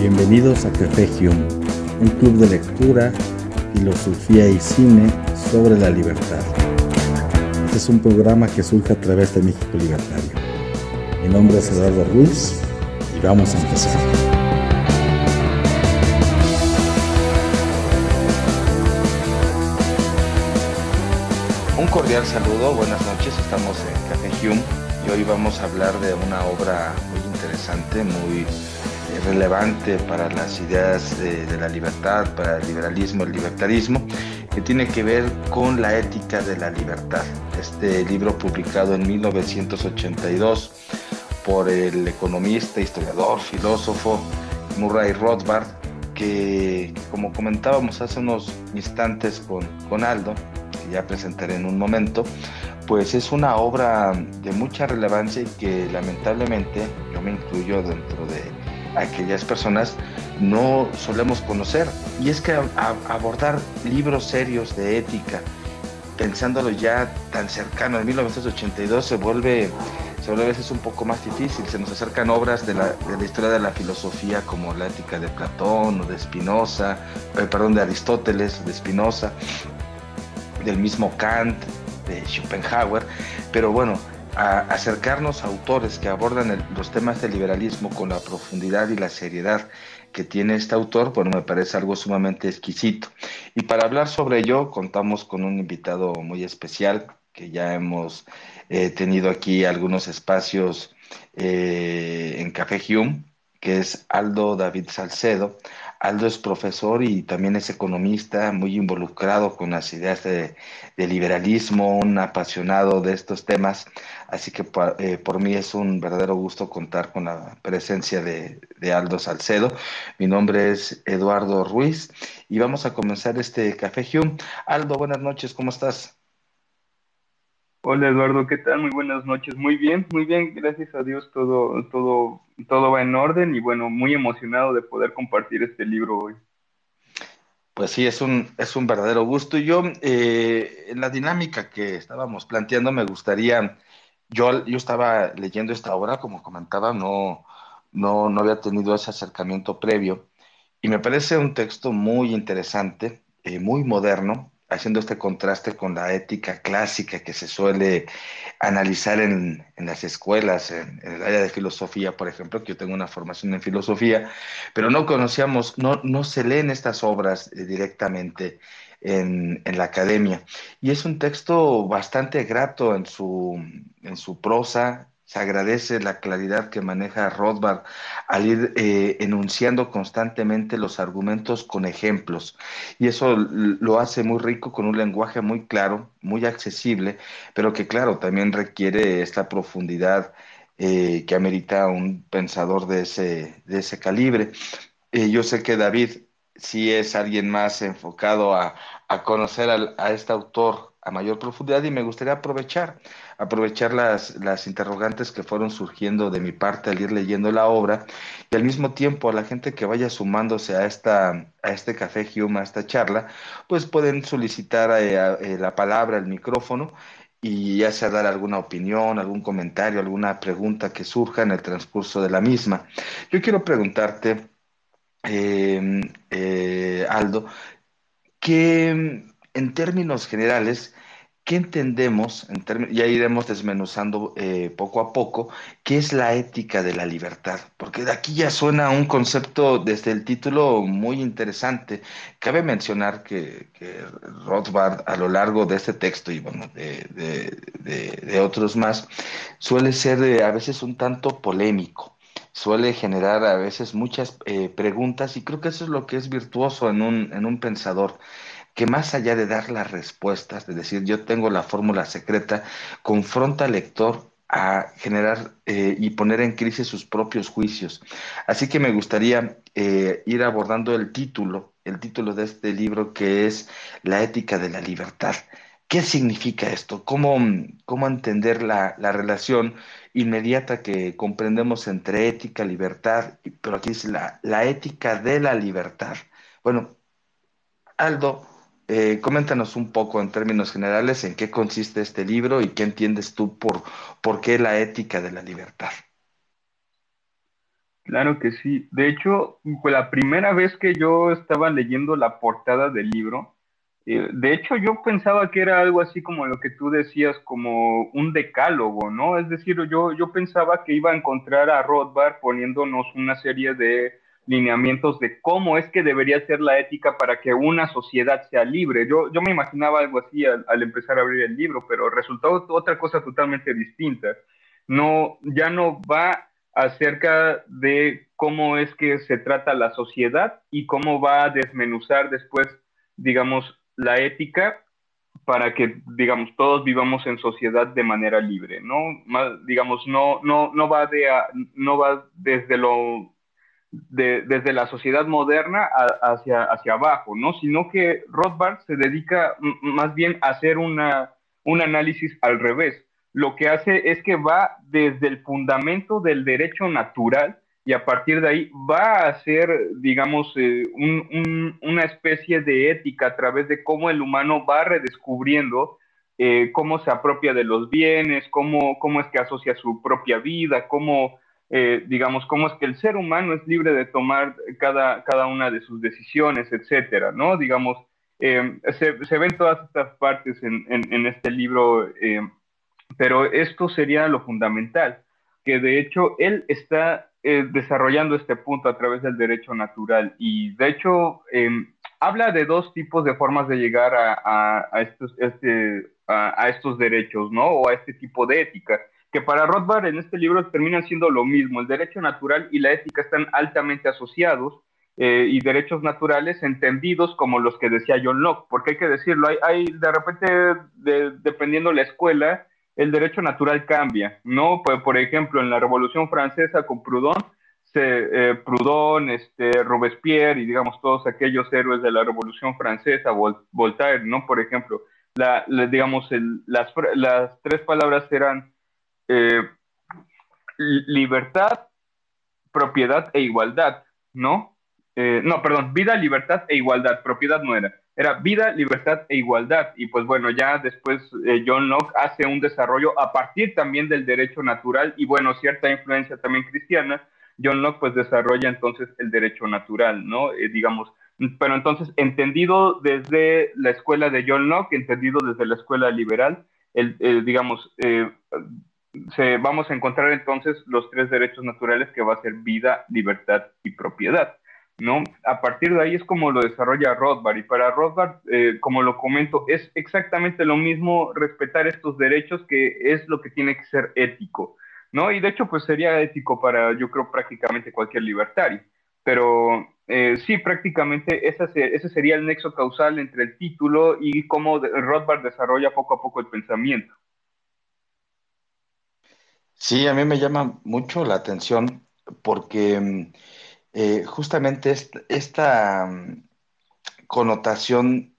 Bienvenidos a Café Hume, un club de lectura, filosofía y cine sobre la libertad. Este es un programa que surge a través de México Libertario. Mi nombre es Eduardo Ruiz y vamos a empezar. Un cordial saludo, buenas noches, estamos en Café Hume y hoy vamos a hablar de una obra muy interesante, muy relevante para las ideas de, la libertad, para el liberalismo, el libertarismo, que tiene que ver con la ética de la libertad. Este libro publicado en 1982 por el economista, historiador, filósofo Murray Rothbard, que como comentábamos hace unos instantes con, con Aldo, que ya presentaré en un momento, pues es una obra de mucha relevancia y que lamentablemente yo me incluyo dentro de aquellas personas no solemos conocer. Y es que abordar libros serios de ética, pensándolo ya tan cercano, en 1982 se vuelve, se vuelve a veces un poco más difícil. Se nos acercan obras de la, de la historia de la filosofía como la ética de Platón o de Spinoza, eh, perdón, de Aristóteles, de Spinoza, del mismo Kant, de Schopenhauer. Pero bueno, a acercarnos a autores que abordan los temas del liberalismo con la profundidad y la seriedad que tiene este autor, bueno, me parece algo sumamente exquisito. Y para hablar sobre ello, contamos con un invitado muy especial que ya hemos eh, tenido aquí algunos espacios eh, en Café Hume, que es Aldo David Salcedo. Aldo es profesor y también es economista, muy involucrado con las ideas de, liberalismo, un apasionado de estos temas. Así que eh, por mí es un verdadero gusto contar con la presencia de, de, Aldo Salcedo. Mi nombre es Eduardo Ruiz y vamos a comenzar este Café Hume. Aldo, buenas noches, ¿cómo estás? Hola Eduardo, ¿qué tal? Muy buenas noches. Muy bien, muy bien, gracias a Dios todo, todo, todo va en orden y bueno, muy emocionado de poder compartir este libro hoy. Pues sí, es un, es un verdadero gusto. Y yo, eh, en la dinámica que estábamos planteando, me gustaría, yo, yo estaba leyendo esta obra, como comentaba, no, no, no había tenido ese acercamiento previo, y me parece un texto muy interesante, eh, muy moderno, haciendo este contraste con la ética clásica que se suele analizar en, en las escuelas, en, el área de filosofía, por ejemplo, que yo tengo una formación en filosofía, pero no conocíamos, no, no se leen estas obras eh, directamente en, en, la academia. Y es un texto bastante grato en su, en su prosa, se agradece la claridad que maneja Rothbard al ir eh, enunciando constantemente los argumentos con ejemplos. Y eso lo hace muy rico con un lenguaje muy claro, muy accesible, pero que claro, también requiere esta profundidad eh, que amerita un pensador de ese, de ese calibre. Eh, yo sé que David sí es alguien más enfocado a, a conocer a, a este autor a mayor profundidad y me gustaría aprovechar aprovechar las, las interrogantes que fueron surgiendo de mi parte al ir leyendo la obra y al mismo tiempo a la gente que vaya sumándose a, esta, a este café Hume, a esta charla, pues pueden solicitar eh, eh, la palabra, el micrófono y ya sea dar alguna opinión, algún comentario, alguna pregunta que surja en el transcurso de la misma. Yo quiero preguntarte, eh, eh, Aldo, que en términos generales, ¿Qué entendemos, en ya iremos desmenuzando eh, poco a poco, qué es la ética de la libertad? Porque de aquí ya suena un concepto desde el título muy interesante. Cabe mencionar que, Rothbard a lo largo de este texto y bueno, de, otros más, suele ser eh, a veces un tanto polémico suele generar a veces muchas eh, preguntas y creo que eso es lo que es virtuoso en un pensador que más allá de dar las respuestas, de decir yo tengo la fórmula secreta, confronta al lector a generar eh, y poner en crisis sus propios juicios. Así que me gustaría eh, ir abordando el título, el título de este libro que es La ética de la libertad. ¿Qué significa esto? ¿Cómo, cómo entender la, la, relación inmediata que comprendemos entre ética, libertad, pero aquí es la, la ética de la libertad? Bueno, Aldo, eh, coméntanos un poco en términos generales en qué consiste este libro y qué entiendes tú por, por qué la ética de la libertad. Claro que sí. De hecho, fue la primera vez que yo estaba leyendo la portada del libro, eh, de hecho, yo pensaba que era algo así como lo que tú decías, como un decálogo, ¿no? Es decir, yo, yo pensaba que iba a encontrar a Rothbard poniéndonos una serie de lineamientos de cómo es que debería ser la ética para que una sociedad sea libre. Yo, yo me imaginaba algo así al, empezar a abrir el libro, pero resultó otra cosa totalmente distinta. No, ya no va acerca de cómo es que se trata la sociedad y cómo va a desmenuzar después, digamos, la ética para que, digamos, todos vivamos en sociedad de manera libre, ¿no? digamos, no, no, no, va, de no va desde, lo, desde la sociedad moderna hacia, hacia abajo, ¿no? Sino que Rothbard se dedica más bien a hacer una, un análisis al revés. Lo que hace es que va desde el fundamento del derecho natural y a partir de ahí va a ser, digamos, eh, una especie de ética a través de cómo el humano va redescubriendo eh, cómo se apropia de los bienes, cómo, cómo es que asocia su propia vida, cómo, eh, digamos, cómo es que el ser humano es libre de tomar cada, cada una de sus decisiones, etcétera, ¿no? Digamos, se, se, ven todas estas partes en, en, en este libro, pero esto sería lo fundamental, que de hecho él está eh, desarrollando este punto a través del derecho natural y de hecho em, habla de dos tipos de formas de llegar a, a, estos, este, a, estos derechos, ¿no? O a este tipo de ética, que para Rothbard en este libro terminan siendo lo mismo. El derecho natural y la ética están altamente asociados eh, y derechos naturales entendidos como los que decía John Locke, porque hay que decirlo, hay, de repente, de, dependiendo la escuela, el derecho natural cambia, ¿no? Por, por ejemplo, en la Revolución Francesa con eh, Proudhon, este, Robespierre y digamos todos aquellos héroes de la Revolución Francesa, Voltaire, ¿no? Por ejemplo, digamos, las, las, tres palabras eran eh, libertad, propiedad e igualdad, ¿no? Eh, no, perdón, vida, libertad e igualdad, propiedad no era era vida, libertad e igualdad. Y pues bueno, ya después eh, John Locke hace un desarrollo a partir también del derecho natural y bueno, cierta influencia también cristiana. John Locke pues desarrolla entonces el derecho natural, ¿no? Digamos, pero entonces entendido desde la escuela de John Locke, entendido desde la escuela liberal, el, digamos, se, vamos a encontrar entonces los tres derechos naturales que va a ser vida, libertad y propiedad. ¿no? A partir de ahí es como lo desarrolla Rothbard y para Rothbard, eh, como lo comento, es exactamente lo mismo respetar estos derechos que es lo que tiene que ser ético, ¿no? Y de hecho, pues sería ético para, yo creo, prácticamente cualquier libertario, pero eh, sí, prácticamente ese, ese sería el nexo causal entre el título y cómo Rothbard desarrolla poco a poco el pensamiento. Sí, a mí me llama mucho la atención porque mm, eh, justamente esta, mm, connotación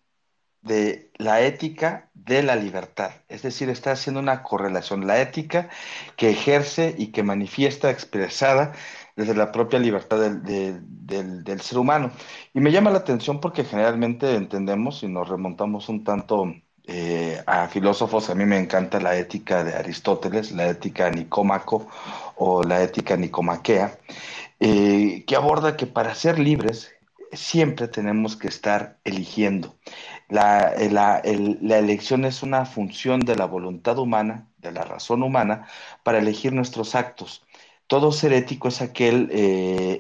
de la ética de la libertad. Es decir, está haciendo una correlación. La ética que ejerce y que manifiesta expresada desde la propia libertad del, ser humano. Y me llama la atención porque generalmente entendemos y nos remontamos un tanto eh, a filósofos, a mí me encanta la ética de Aristóteles, la ética nicómaco o la ética nicomaquea, eh, que aborda que para ser libres siempre tenemos que estar eligiendo. La, eh, la, elección es una función de la voluntad humana, de la razón humana, para elegir nuestros actos. Todo ser ético es aquel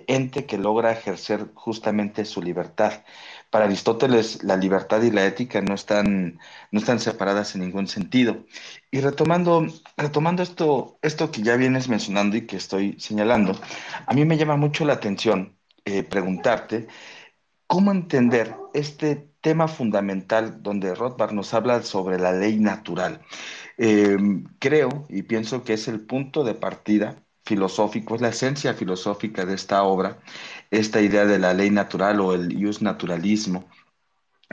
ente que logra ejercer justamente su libertad. Para Aristóteles, la libertad y la ética no están, no están separadas en ningún sentido. Y retomando, retomando esto, esto que ya vienes mencionando y que estoy señalando, a mí me llama mucho la atención eh, preguntarte cómo entender este tema fundamental donde Rothbard nos habla sobre la ley natural. Em, creo y pienso que es el punto de partida filosófico, es la esencia filosófica de esta obra, esta idea de la ley natural o el ius naturalismo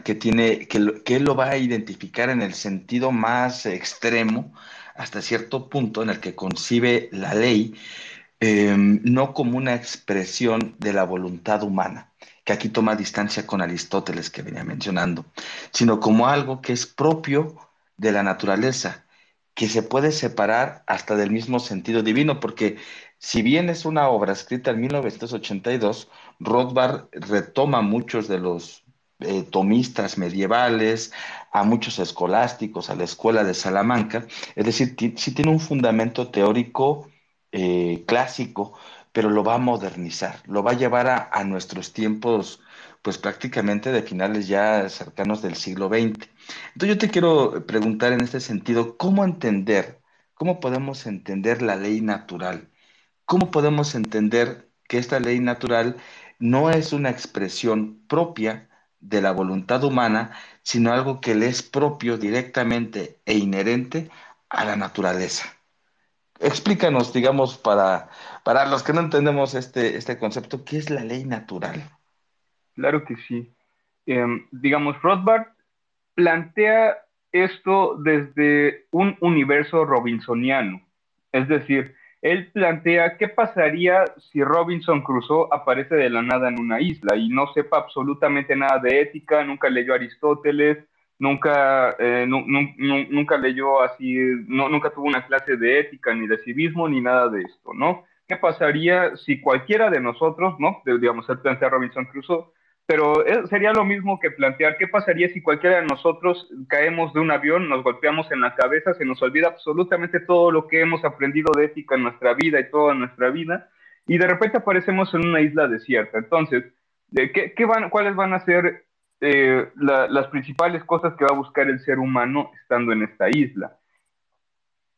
que tiene, que, que él lo va a identificar en el sentido más extremo, hasta cierto punto en el que concibe la ley, em, no como una expresión de la voluntad humana, que aquí toma distancia con Aristóteles que venía mencionando, sino como algo que es propio de la naturaleza, que se puede separar hasta del mismo sentido divino, porque si bien es una obra escrita en 1982, Rothbard retoma muchos de los eh, tomistas medievales, a muchos escolásticos, a la escuela de Salamanca, es decir, sí tiene un fundamento teórico eh, clásico, pero lo va a modernizar, lo va a llevar a, a, nuestros tiempos, pues prácticamente de finales ya cercanos del siglo XX. Entonces yo te quiero preguntar en este sentido, ¿cómo entender, cómo podemos entender la ley natural? ¿Cómo podemos entender que esta ley natural no es una expresión propia de la voluntad humana, sino algo que le es propio directamente e inherente a la naturaleza. Explícanos, digamos, para, para los que no entendemos este, este concepto, ¿qué es la ley natural? Claro que sí. Em, digamos, Rothbard plantea esto desde un universo robinsoniano, es decir, él plantea qué pasaría si Robinson Crusoe aparece de la nada en una isla y no sepa absolutamente nada de ética, nunca leyó Aristóteles, nunca, eh, nunca leyó así, no, nunca tuvo una clase de ética ni de civismo ni nada de esto, ¿no? ¿Qué pasaría si cualquiera de nosotros, ¿no? Digamos, él plantea Robinson Crusoe, pero sería lo mismo que plantear qué pasaría si cualquiera de nosotros caemos de un avión, nos golpeamos en la cabeza, se nos olvida absolutamente todo lo que hemos aprendido de ética en nuestra vida y toda nuestra vida, y de repente aparecemos en una isla desierta. Entonces, ¿qué, qué van, ¿cuáles van a ser eh, las principales cosas que va a buscar el ser humano estando en esta isla?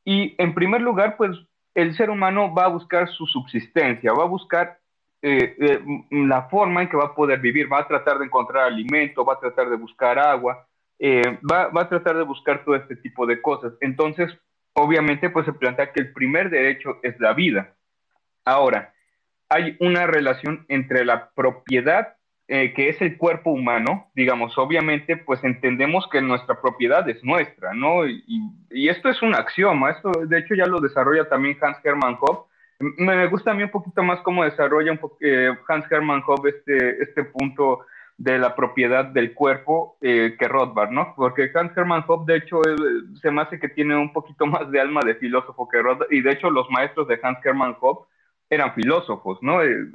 Y en primer lugar, pues el ser humano va a buscar su subsistencia, va a buscar eh, eh, la forma en que va a poder vivir, va a tratar de encontrar alimento, va a tratar de buscar agua, eh, va, va, a tratar de buscar todo este tipo de cosas. Entonces, obviamente, pues se plantea que el primer derecho es la vida. Ahora, hay una relación entre la propiedad, que es el cuerpo humano, digamos, obviamente, pues entendemos que nuestra propiedad es nuestra, ¿no? Y, esto es un axioma, esto de hecho ya lo desarrolla también Hans Hermann Hoppe, me gusta a mí un poquito más cómo desarrolla un eh, Hans Hermann Hoppe este, este punto de la propiedad del cuerpo eh, que Rothbard, ¿no? Porque Hans Hermann Hoppe, de hecho, se me hace que tiene un poquito más de alma de filósofo que Rothbard, y de hecho los maestros de Hans Hermann Hoppe eran filósofos, ¿no? Eh,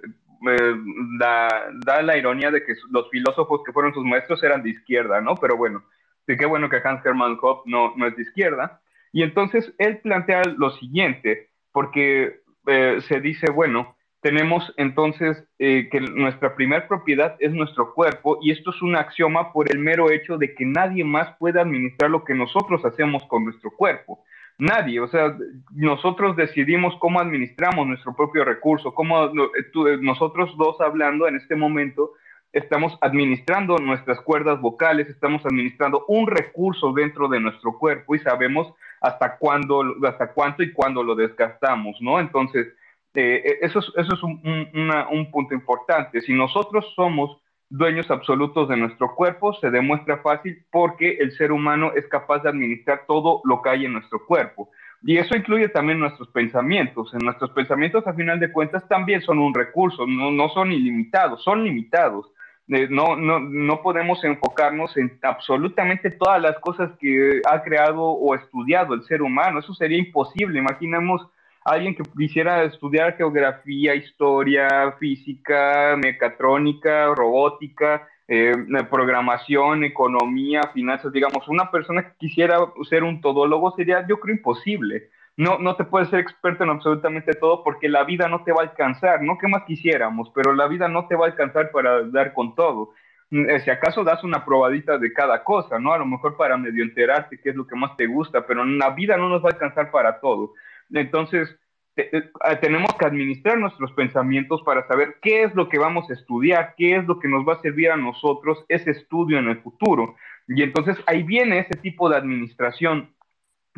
da, da, la ironía de que los filósofos que fueron sus maestros eran de izquierda, ¿no? Pero bueno, sí qué bueno que Hans Hermann Hoppe no, no es de izquierda. Y entonces él plantea lo siguiente, porque eh, se dice, bueno, tenemos entonces eh, que nuestra primer propiedad es nuestro cuerpo y esto es un axioma por el mero hecho de que nadie más puede administrar lo que nosotros hacemos con nuestro cuerpo. Nadie, o sea, nosotros decidimos cómo administramos nuestro propio recurso, cómo eh, nosotros dos hablando en este momento estamos administrando nuestras cuerdas vocales, estamos administrando un recurso dentro de nuestro cuerpo y sabemos hasta cuándo, hasta cuánto y cuándo lo desgastamos, ¿no? Entonces, eh, eh, eso es, eso es un, un, punto importante. Si nosotros somos dueños absolutos de nuestro cuerpo, se demuestra fácil porque el ser humano es capaz de administrar todo lo que hay en nuestro cuerpo. Y eso incluye también nuestros pensamientos. En nuestros pensamientos, a final de cuentas, también son un recurso, no, no son ilimitados, son limitados no, no, no podemos enfocarnos en absolutamente todas las cosas que ha creado o estudiado el ser humano. Eso sería imposible. Imaginemos a alguien que quisiera estudiar geografía, historia, física, mecatrónica, robótica, eh, programación, economía, finanzas. Digamos, una persona que quisiera ser un todólogo sería, yo creo, imposible no, no te puedes ser experto en absolutamente todo porque la vida no te va a alcanzar, no que más quisiéramos, pero la vida no te va a alcanzar para dar con todo. Mm, eh, si acaso das una probadita de cada cosa, ¿no? A lo mejor para medio enterarte qué es lo que más te gusta, pero la vida no nos va a alcanzar para todo. Entonces, eh, ah, tenemos que administrar nuestros pensamientos para saber qué es lo que vamos a estudiar, qué es lo que nos va a servir a nosotros ese estudio en el futuro. Y entonces ahí viene ese tipo de administración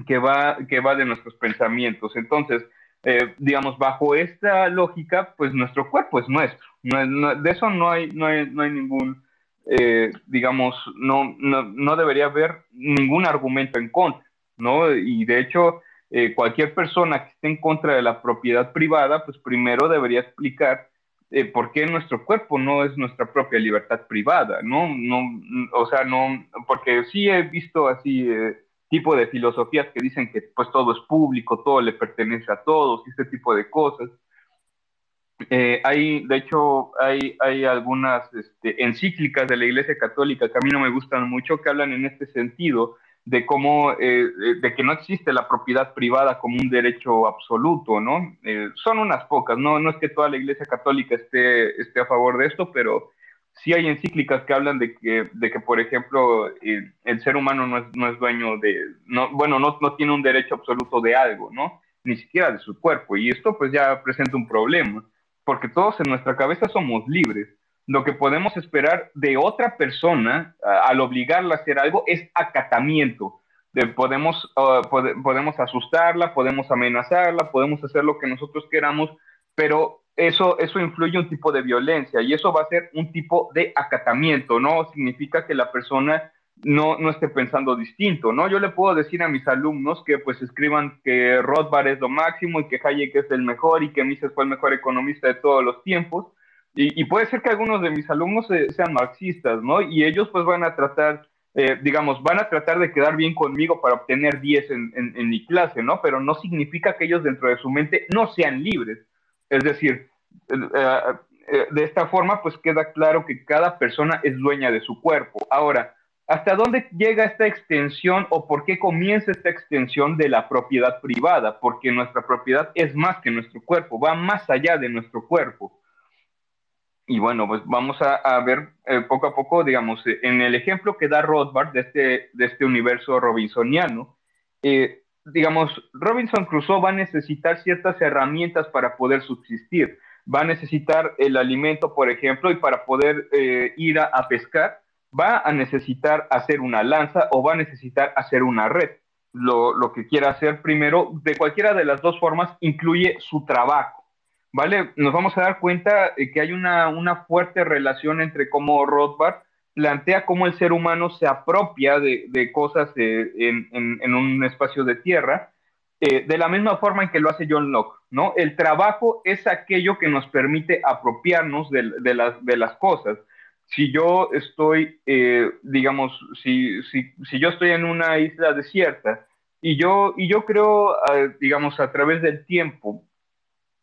que va, que va de nuestros pensamientos. Entonces, eh, digamos, bajo esta lógica, pues nuestro cuerpo es nuestro. de eso no hay, no hay, no hay ningún, eh, digamos, no, no, no, debería haber ningún argumento en contra, ¿no? Y de hecho, eh, cualquier persona que esté en contra de la propiedad privada, pues primero debería explicar por qué nuestro cuerpo no es nuestra propia libertad privada, ¿no? no o sea, no, porque sí he visto así tipo de filosofías que dicen que pues todo es público, todo le pertenece a todos y este tipo de cosas. Eh, hay, de hecho, hay, hay algunas este, encíclicas de la Iglesia Católica que a mí no me gustan mucho que hablan en este sentido de cómo, eh, de que no existe la propiedad privada como un derecho absoluto, ¿no? Eh, son unas pocas, ¿no? No es que toda la Iglesia Católica esté, esté a favor de esto, pero sí hay encíclicas que hablan de que, de que por ejemplo, el ser humano no es, no es dueño de, no, bueno, no, no tiene un derecho absoluto de algo, ¿no? Ni siquiera de su cuerpo. Y esto pues ya presenta un problema porque todos en nuestra cabeza somos libres. Lo que podemos esperar de otra persona al obligarla a hacer algo es acatamiento. podemos, ah, podemos asustarla, podemos amenazarla, podemos hacer lo que nosotros queramos, pero eso, eso influye un tipo de violencia y eso va a ser un tipo de acatamiento, ¿no? Significa que la persona no, no esté pensando distinto, ¿no? Yo le puedo decir a mis alumnos que pues escriban que Rothbard es lo máximo y que Hayek es el mejor y que Mises fue el mejor economista de todos los tiempos. Y, puede ser que algunos de mis alumnos sean marxistas, ¿no? Y ellos pues van a tratar, eh, digamos, van a tratar de quedar bien conmigo para obtener 10 en, en, mi clase, ¿no? Pero no significa que ellos dentro de su mente no sean libres. Es decir, eh, eh, de esta forma pues queda claro que cada persona es dueña de su cuerpo. Ahora, ¿Hasta dónde llega esta extensión o por qué comienza esta extensión de la propiedad privada? Porque nuestra propiedad es más que nuestro cuerpo, va más allá de nuestro cuerpo. Y bueno, pues vamos a, ver eh, poco a poco, digamos, en el ejemplo que da Rothbard de este, de este universo robinsoniano, digamos, Robinson Crusoe va a necesitar ciertas herramientas para poder subsistir. Va a necesitar el alimento, por ejemplo, y para poder ir a pescar, va a necesitar hacer una lanza o va a necesitar hacer una red. Lo, que quiera hacer primero, de cualquiera de las dos formas, incluye su trabajo. ¿Vale? Nos vamos a dar cuenta que hay una, fuerte relación entre cómo Rothbard plantea cómo el ser humano se apropia de, cosas eh, en, un espacio de tierra, eh, de la misma forma en que lo hace John Locke, ¿no? El trabajo es aquello que nos permite apropiarnos de, las, de las cosas si yo estoy, eh, digamos, si, si, si, yo estoy en una isla desierta y yo, y yo creo, digamos, a través del tiempo,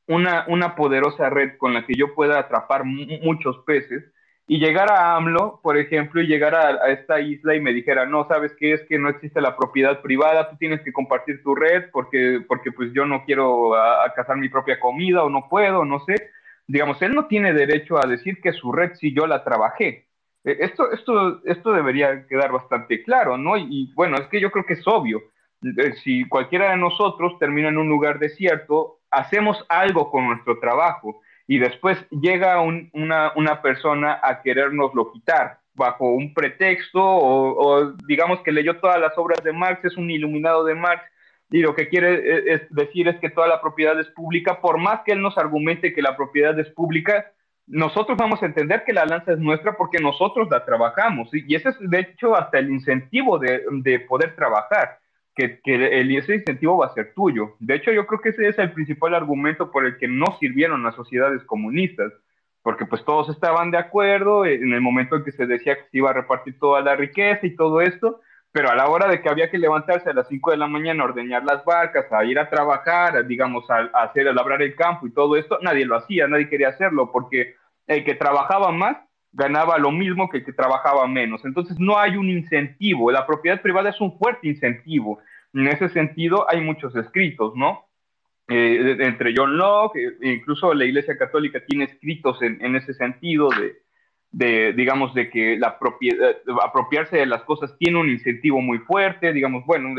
una, una poderosa red con la que yo pueda atrapar muchos peces y llegar a AMLO, por ejemplo, y llegar a, esta isla y me dijera, no, ¿sabes qué? Es que no existe la propiedad privada, tú tienes que compartir tu red porque, porque pues yo no quiero a cazar mi propia comida o no puedo, no sé digamos, él no tiene derecho a decir que su red si yo la trabajé. E, esto, esto, esto debería quedar bastante claro, ¿no? Y, bueno, es que yo creo que es obvio. Eh, si cualquiera de nosotros termina en un lugar desierto, hacemos algo con nuestro trabajo y después llega una, una, persona a querernoslo quitar bajo un pretexto o, o, digamos que leyó todas las obras de Marx, es un iluminado de Marx y lo que quiere eh, decir es que toda la propiedad es pública, por más que él nos argumente que la propiedad es pública, nosotros vamos a entender que la lanza es nuestra porque nosotros la trabajamos. Y ese es, de hecho, hasta el incentivo de, poder trabajar, que, el, ese incentivo va a ser tuyo. De hecho, yo creo que ese es el principal argumento por el que no sirvieron las sociedades comunistas, porque pues todos estaban de acuerdo en el momento en que se decía que se iba a repartir toda la riqueza y todo esto, pero a la hora de que había que levantarse a las 5 de la mañana, a ordeñar las vacas, a ir a trabajar, digamos, a, hacer, a labrar el campo y todo esto, nadie lo hacía, nadie quería hacerlo, porque el que trabajaba más ganaba lo mismo que el que trabajaba menos. Entonces no hay un incentivo, la propiedad privada es un fuerte incentivo. En ese sentido hay muchos escritos, ¿no? Eh, entre John Locke, e incluso la Iglesia Católica tiene escritos en, en ese sentido de, de, digamos, de que la propiedad, apropiarse de las cosas tiene un incentivo muy fuerte, digamos, bueno,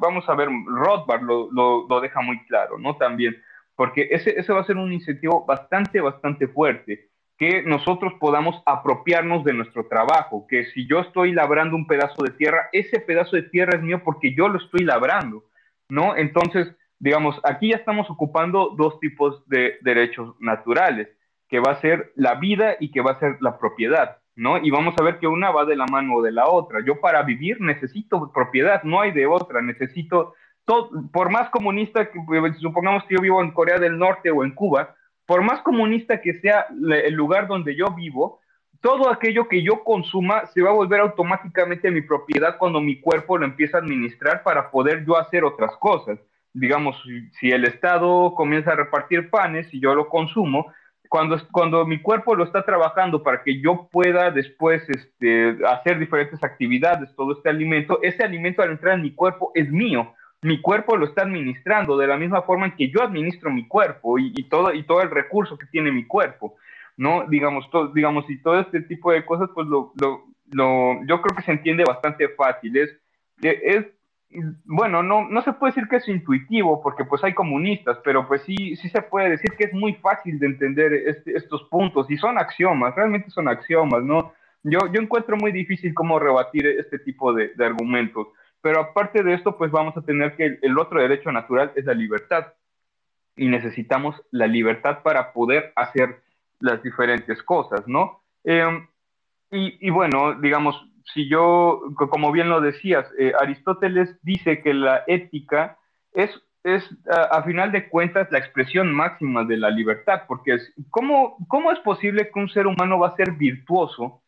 vamos a ver, Rothbard lo, lo, deja muy claro, ¿no? También, porque ese, ese va a ser un incentivo bastante, bastante fuerte, que nosotros podamos apropiarnos de nuestro trabajo, que si yo estoy labrando un pedazo de tierra, ese pedazo de tierra es mío porque yo lo estoy labrando, ¿no? Entonces, digamos, aquí ya estamos ocupando dos tipos de derechos naturales que va a ser la vida y que va a ser la propiedad, ¿no? Y vamos a ver que una va de la mano de la otra. Yo para vivir necesito propiedad, no hay de otra, necesito, todo, por más comunista que, supongamos que yo vivo en Corea del Norte o en Cuba, por más comunista que sea el lugar donde yo vivo, todo aquello que yo consuma se va a volver automáticamente mi propiedad cuando mi cuerpo lo empieza a administrar para poder yo hacer otras cosas. Digamos, si el Estado comienza a repartir panes y yo lo consumo, cuando, cuando mi cuerpo lo está trabajando para que yo pueda después este, hacer diferentes actividades, todo este alimento, ese alimento al entrar en mi cuerpo es mío. Mi cuerpo lo está administrando de la misma forma en que yo administro mi cuerpo y, todo, y todo el recurso que tiene mi cuerpo. ¿no? Digamos, digamos, y todo este tipo de cosas, pues lo, lo, lo, yo creo que se entiende bastante fácil. Es, es bueno, no, no se puede decir que es intuitivo, porque pues hay comunistas, pero pues sí, sí se puede decir que es muy fácil de entender este, estos puntos, y son axiomas, realmente son axiomas, ¿no? Yo, yo encuentro muy difícil cómo rebatir este tipo de, de argumentos, pero aparte de esto, pues vamos a tener que el otro derecho natural es la libertad, y necesitamos la libertad para poder hacer las diferentes cosas, ¿no? Em, y, bueno, digamos, si yo, como bien lo decías, eh, Aristóteles dice que la ética es, es a, final de cuentas, la expresión máxima de la libertad, porque es, ¿cómo, ¿cómo es posible que un ser humano va a ser virtuoso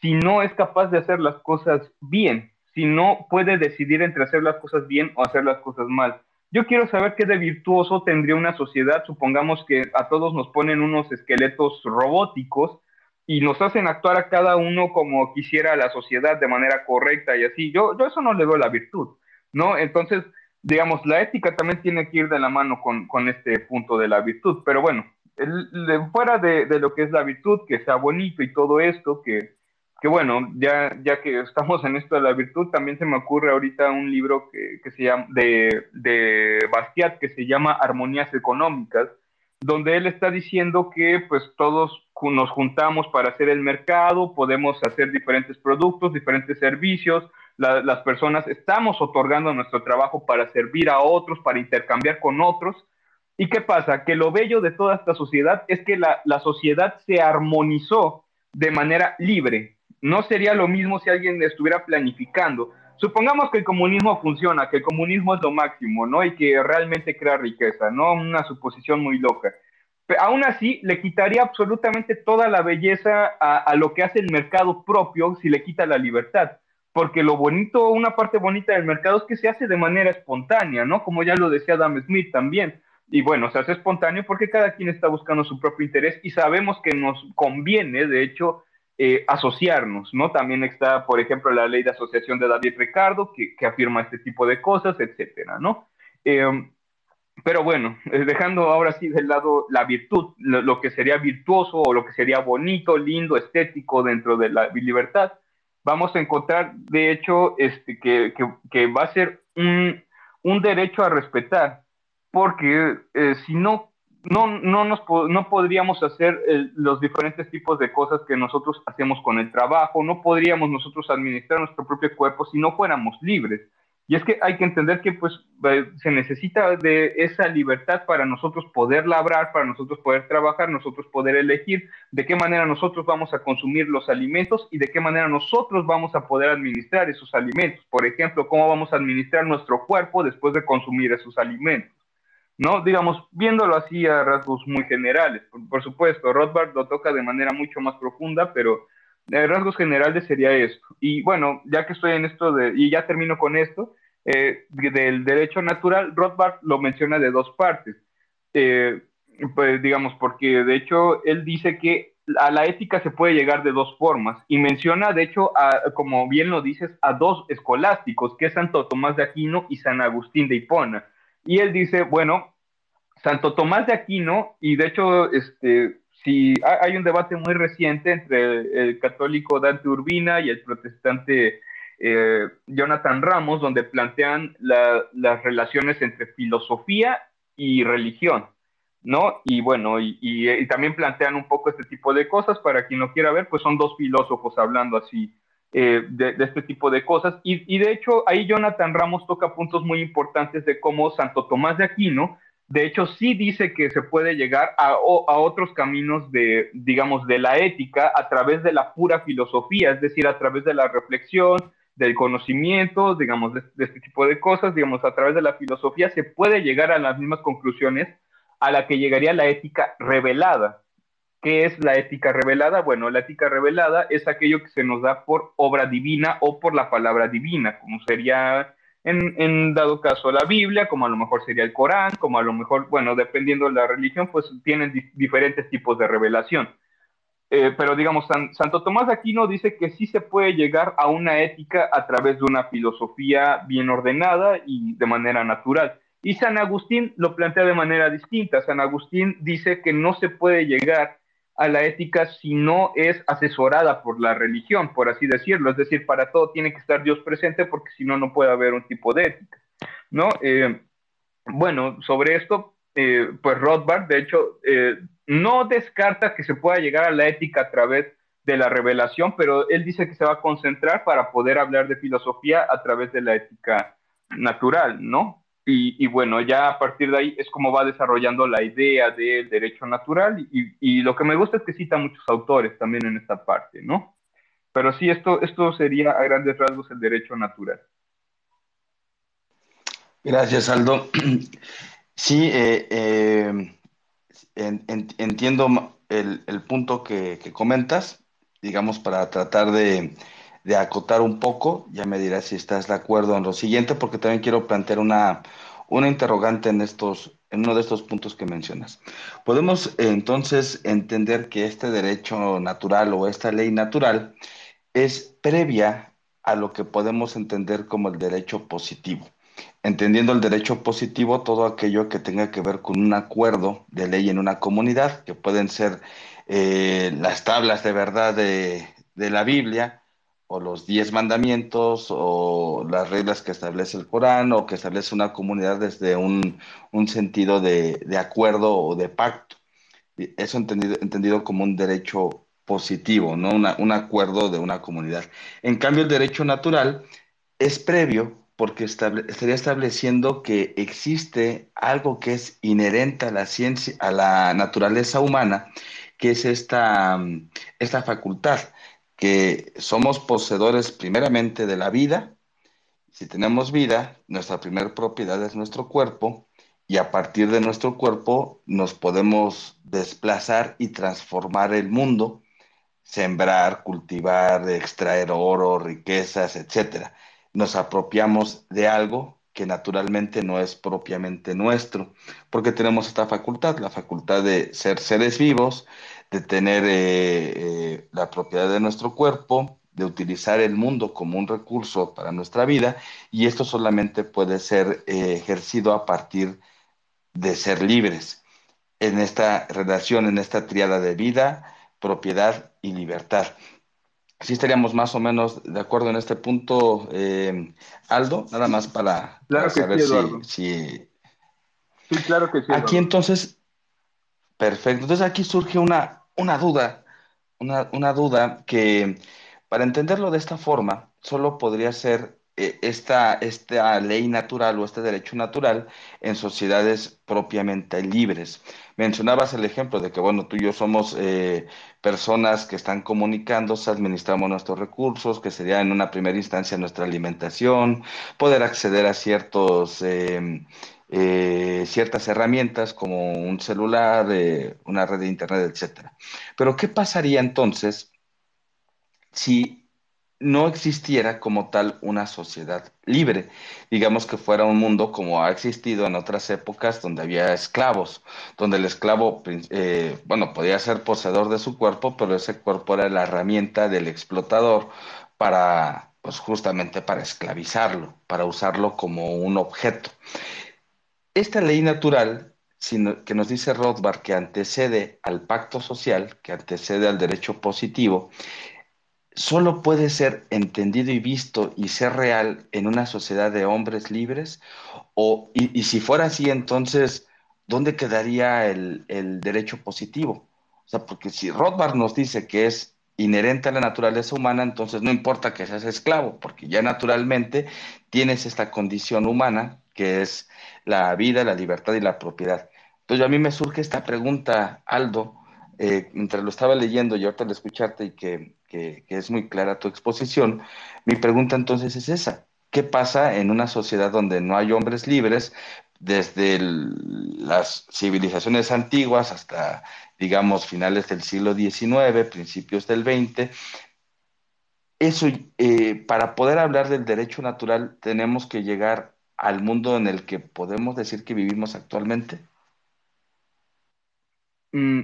si no es capaz de hacer las cosas bien, si no puede decidir entre hacer las cosas bien o hacer las cosas mal? Yo quiero saber qué de virtuoso tendría una sociedad, supongamos que a todos nos ponen unos esqueletos robóticos y nos hacen actuar a cada uno como quisiera la sociedad de manera correcta y así. Yo, yo eso no le veo la virtud, ¿no? Entonces, digamos, la ética también tiene que ir de la mano con, con este punto de la virtud, pero bueno, fuera de, de, lo que es la virtud, que sea bonito y todo esto, que, que bueno, ya, ya que estamos en esto de la virtud, también se me ocurre ahorita un libro que, que se llama, de, de Bastiat que se llama Armonías Económicas, donde él está diciendo que pues todos nos juntamos para hacer el mercado, podemos hacer diferentes productos, diferentes servicios, las personas estamos otorgando nuestro trabajo para servir a otros, para intercambiar con otros. ¿Y qué pasa? Que lo bello de toda esta sociedad es que la, la sociedad se armonizó de manera libre, no sería lo mismo si alguien estuviera planificando. Supongamos que el comunismo funciona, que el comunismo es lo máximo, ¿no? Y que realmente crea riqueza, ¿no? Una suposición muy loca. Pero aún así, le quitaría absolutamente toda la belleza a, a, lo que hace el mercado propio si le quita la libertad. Porque lo bonito, una parte bonita del mercado es que se hace de manera espontánea, ¿no? Como ya lo decía Adam Smith también. Y bueno, se hace espontáneo porque cada quien está buscando su propio interés y sabemos que nos conviene, de hecho, eh, asociarnos, ¿no? También está, por ejemplo, la ley de asociación de David Ricardo, que, que afirma este tipo de cosas, etcétera, ¿no? Eh, pero bueno, eh, dejando ahora sí del lado la virtud, lo, lo, que sería virtuoso o lo que sería bonito, lindo, estético dentro de la libertad, vamos a encontrar, de hecho, este, que, que, que va a ser un, un, derecho a respetar, porque eh, si no no, no, nos, no podríamos hacer los diferentes tipos de cosas que nosotros hacemos con el trabajo, no podríamos nosotros administrar nuestro propio cuerpo si no fuéramos libres. Y es que hay que entender que pues eh, se necesita de esa libertad para nosotros poder labrar, para nosotros poder trabajar, nosotros poder elegir de qué manera nosotros vamos a consumir los alimentos y de qué manera nosotros vamos a poder administrar esos alimentos. Por ejemplo, cómo vamos a administrar nuestro cuerpo después de consumir esos alimentos. ¿No? Digamos, viéndolo así a rasgos muy generales. Por, supuesto, Rothbard lo toca de manera mucho más profunda, pero de rasgos generales sería esto. Y bueno, ya que estoy en esto de, y ya termino con esto, eh, del derecho natural, Rothbard lo menciona de dos partes. Eh, pues digamos, porque de hecho él dice que a la ética se puede llegar de dos formas y menciona, de hecho, como bien lo dices, a dos escolásticos, que es Santo Tomás de Aquino y San Agustín de Hipona. Y él dice, bueno, Santo Tomás de Aquino, y de hecho, este, si hay un debate muy reciente entre el, católico Dante Urbina y el protestante eh, Jonathan Ramos, donde plantean la, las relaciones entre filosofía y religión, ¿no? Y bueno, y, y, también plantean un poco este tipo de cosas, para quien no quiera ver, pues son dos filósofos hablando así eh, de, este tipo de cosas. Y, y, de hecho, ahí Jonathan Ramos toca puntos muy importantes de cómo Santo Tomás de Aquino, de hecho, sí dice que se puede llegar a, a, otros caminos de, digamos, de la ética a través de la pura filosofía, es decir, a través de la reflexión, del conocimiento, digamos, de, de este tipo de cosas, digamos, a través de la filosofía se puede llegar a las mismas conclusiones a la que llegaría la ética revelada, ¿Qué es la ética revelada? Bueno, la ética revelada es aquello que se nos da por obra divina o por la palabra divina, como sería en, dado caso la Biblia, como a lo mejor sería el Corán, como a lo mejor, bueno, dependiendo de la religión, pues tienen diferentes tipos de revelación. Eh, pero digamos, Santo Tomás de Aquino dice que sí se puede llegar a una ética a través de una filosofía bien ordenada y de manera natural. Y San Agustín lo plantea de manera distinta. San Agustín dice que no se puede llegar a la ética si no es asesorada por la religión, por así decirlo. Es decir, para todo tiene que estar Dios presente porque si no, no puede haber un tipo de ética. ¿no? Eh, bueno, sobre esto, eh, pues Rothbard, de hecho, eh, no descarta que se pueda llegar a la ética a través de la revelación, pero él dice que se va a concentrar para poder hablar de filosofía a través de la ética natural, ¿no? Y, bueno, ya a partir de ahí es como va desarrollando la idea del derecho natural y, lo que me gusta es que cita muchos autores también en esta parte, ¿no? Pero sí, esto, esto sería a grandes rasgos el derecho natural. Gracias, Aldo. Sí, eh, eh, entiendo el, punto que, comentas, digamos, para tratar de, de acotar un poco, ya me dirás si estás de acuerdo en lo siguiente, porque también quiero plantear una, una interrogante en, estos, en uno de estos puntos que mencionas. Podemos eh, entonces entender que este derecho natural o esta ley natural es previa a lo que podemos entender como el derecho positivo. Entendiendo el derecho positivo, todo aquello que tenga que ver con un acuerdo de ley en una comunidad, que pueden ser eh, las tablas de verdad de, de la Biblia, o los diez mandamientos o las reglas que establece el Corán o que establece una comunidad desde un, sentido de, acuerdo o de pacto. Eso entendido, entendido como un derecho positivo, ¿no? un acuerdo de una comunidad. En cambio, el derecho natural es previo porque estaría estableciendo que existe algo que es inherente a la ciencia, a la naturaleza humana, que es esta, esta facultad que somos poseedores primeramente de la vida. Si tenemos vida, nuestra primera propiedad es nuestro cuerpo y a partir de nuestro cuerpo nos podemos desplazar y transformar el mundo, sembrar, cultivar, extraer oro, riquezas, etc. Nos apropiamos de algo que naturalmente no es propiamente nuestro, porque tenemos esta facultad, la facultad de ser seres vivos, de tener eh, eh, la propiedad de nuestro cuerpo, de utilizar el mundo como un recurso para nuestra vida, y esto solamente puede ser eh, ejercido a partir de ser libres en esta relación, en esta triada de vida, propiedad y libertad. Sí estaríamos más o menos de acuerdo en este punto, Aldo, nada más para, saber si, Sí, claro que sí. Aquí entonces, perfecto. Entonces aquí surge una, una duda, una, duda que para entenderlo de esta forma, solo podría ser eh, esta, esta ley natural o este derecho natural en sociedades propiamente libres. Mencionabas el ejemplo de que, bueno, tú y yo somos eh, personas que están comunicándose, administramos nuestros recursos, que sería en una primera instancia nuestra alimentación, poder acceder a ciertos em, eh, ciertas herramientas como un celular, eh, una red de internet, etc. Pero ¿qué pasaría entonces si no existiera como tal una sociedad libre? Digamos que fuera un mundo como ha existido en otras épocas donde había esclavos, donde el esclavo, eh, bueno, podía ser poseedor de su cuerpo, pero ese cuerpo era la herramienta del explotador para, pues justamente para esclavizarlo, para usarlo como un objeto. Esta ley natural que nos dice Rothbard que antecede al pacto social, que antecede al derecho positivo, solo puede ser entendido y visto y ser real en una sociedad de hombres libres? O, y, si fuera así, entonces, ¿dónde quedaría el, el, derecho positivo? O sea, porque si Rothbard nos dice que es inherente a la naturaleza humana, entonces no importa que seas esclavo, porque ya naturalmente tienes esta condición humana que es la vida, la libertad y la propiedad. Entonces a mí me surge esta pregunta, Aldo, eh, mientras lo estaba leyendo y ahorita al escucharte y que, es muy clara tu exposición, mi pregunta entonces es esa. ¿Qué pasa en una sociedad donde no hay hombres libres, desde las civilizaciones antiguas hasta, digamos, finales del siglo XIX, principios del XX. Eso, eh, para poder hablar del derecho natural, tenemos que llegar al mundo en el que podemos decir que vivimos actualmente. Mm,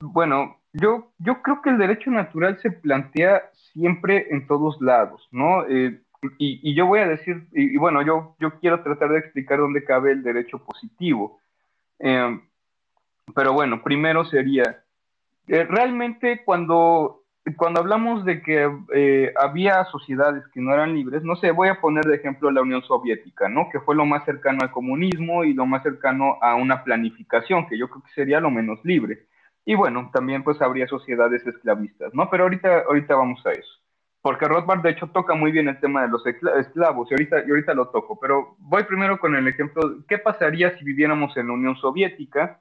bueno, yo, yo creo que el derecho natural se plantea siempre en todos lados, ¿no? Eh, y, yo voy a decir, y, bueno, yo, yo quiero tratar de explicar dónde cabe el derecho positivo. Em, pero bueno, primero sería, eh, realmente cuando, cuando hablamos de que eh, había sociedades que no eran libres, no sé, voy a poner de ejemplo la Unión Soviética, ¿no? Que fue lo más cercano al comunismo y lo más cercano a una planificación, que yo creo que sería lo menos libre. Y bueno, también pues habría sociedades esclavistas, ¿no? Pero ahorita, ahorita vamos a eso porque Rothbard de hecho toca muy bien el tema de los esclavos y ahorita, y ahorita lo toco, pero voy primero con el ejemplo, ¿qué pasaría si viviéramos en la Unión Soviética?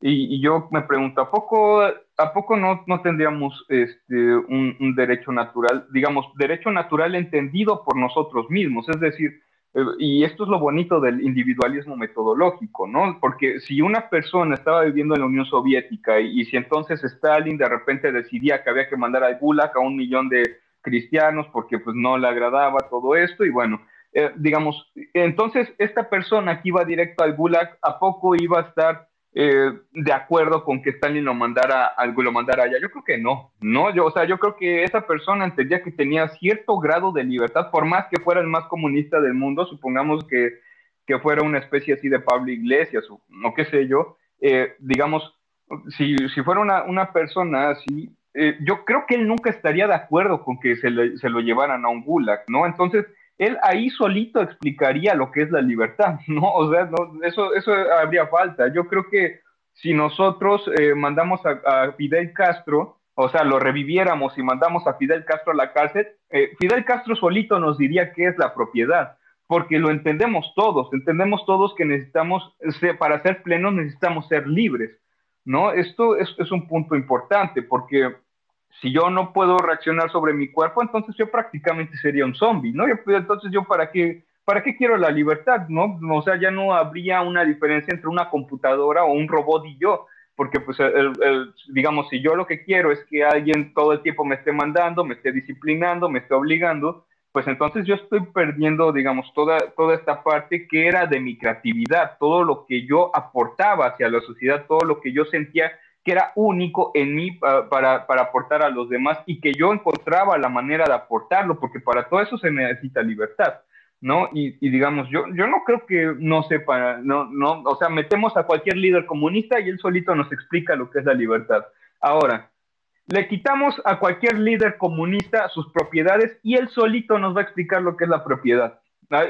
Y, yo me pregunto, ¿a poco, a poco no, no tendríamos este, un, derecho natural, digamos, derecho natural entendido por nosotros mismos? Es decir, eh, y esto es lo bonito del individualismo metodológico, ¿no? Porque si una persona estaba viviendo en la Unión Soviética y, y si entonces Stalin de repente decidía que había que mandar al Gulag a un millón de cristianos porque pues no le agradaba todo esto y bueno, eh, digamos, entonces esta persona que iba directo al Gulag, ¿a poco iba a estar eh, de acuerdo con que Stalin lo mandara, lo mandara allá? Yo creo que no, ¿no? Yo, o sea, yo creo que esa persona entendía que tenía cierto grado de libertad, por más que fuera el más comunista del mundo, supongamos que, que fuera una especie así de Pablo Iglesias o no qué sé yo, eh, digamos, si, si fuera una, una persona así, eh, yo creo que él nunca estaría de acuerdo con que se, lo llevaran a un gulag, ¿no? Entonces, él ahí solito explicaría lo que es la libertad, ¿no? O sea, eso, eso habría falta. Yo creo que si nosotros eh, mandamos a, Fidel Castro, o sea, lo reviviéramos y mandamos a Fidel Castro a la cárcel, eh, Fidel Castro solito nos diría qué es la propiedad, porque lo entendemos todos, entendemos todos que necesitamos, para ser plenos necesitamos ser libres, ¿no? Esto es, es un punto importante, porque si yo no puedo reaccionar sobre mi cuerpo, entonces yo prácticamente sería un zombie, ¿no? entonces yo para qué, para qué quiero la libertad, ¿no? O sea, ya no habría una diferencia entre una computadora o un robot y yo, porque pues digamos, si yo lo que quiero es que alguien todo el tiempo me esté mandando, me esté disciplinando, me esté obligando, pues entonces yo estoy perdiendo, digamos, toda, toda esta parte que era de mi creatividad, todo lo que yo aportaba hacia la sociedad, todo lo que yo sentía que era único en mí para, para, aportar a los demás y que yo encontraba la manera de aportarlo, porque para todo eso se necesita libertad, ¿no? Y, digamos, yo, yo no creo que no sepa, no, no, o sea, metemos a cualquier líder comunista y él solito nos explica lo que es la libertad. Ahora, le quitamos a cualquier líder comunista sus propiedades y él solito nos va a explicar lo que es la propiedad.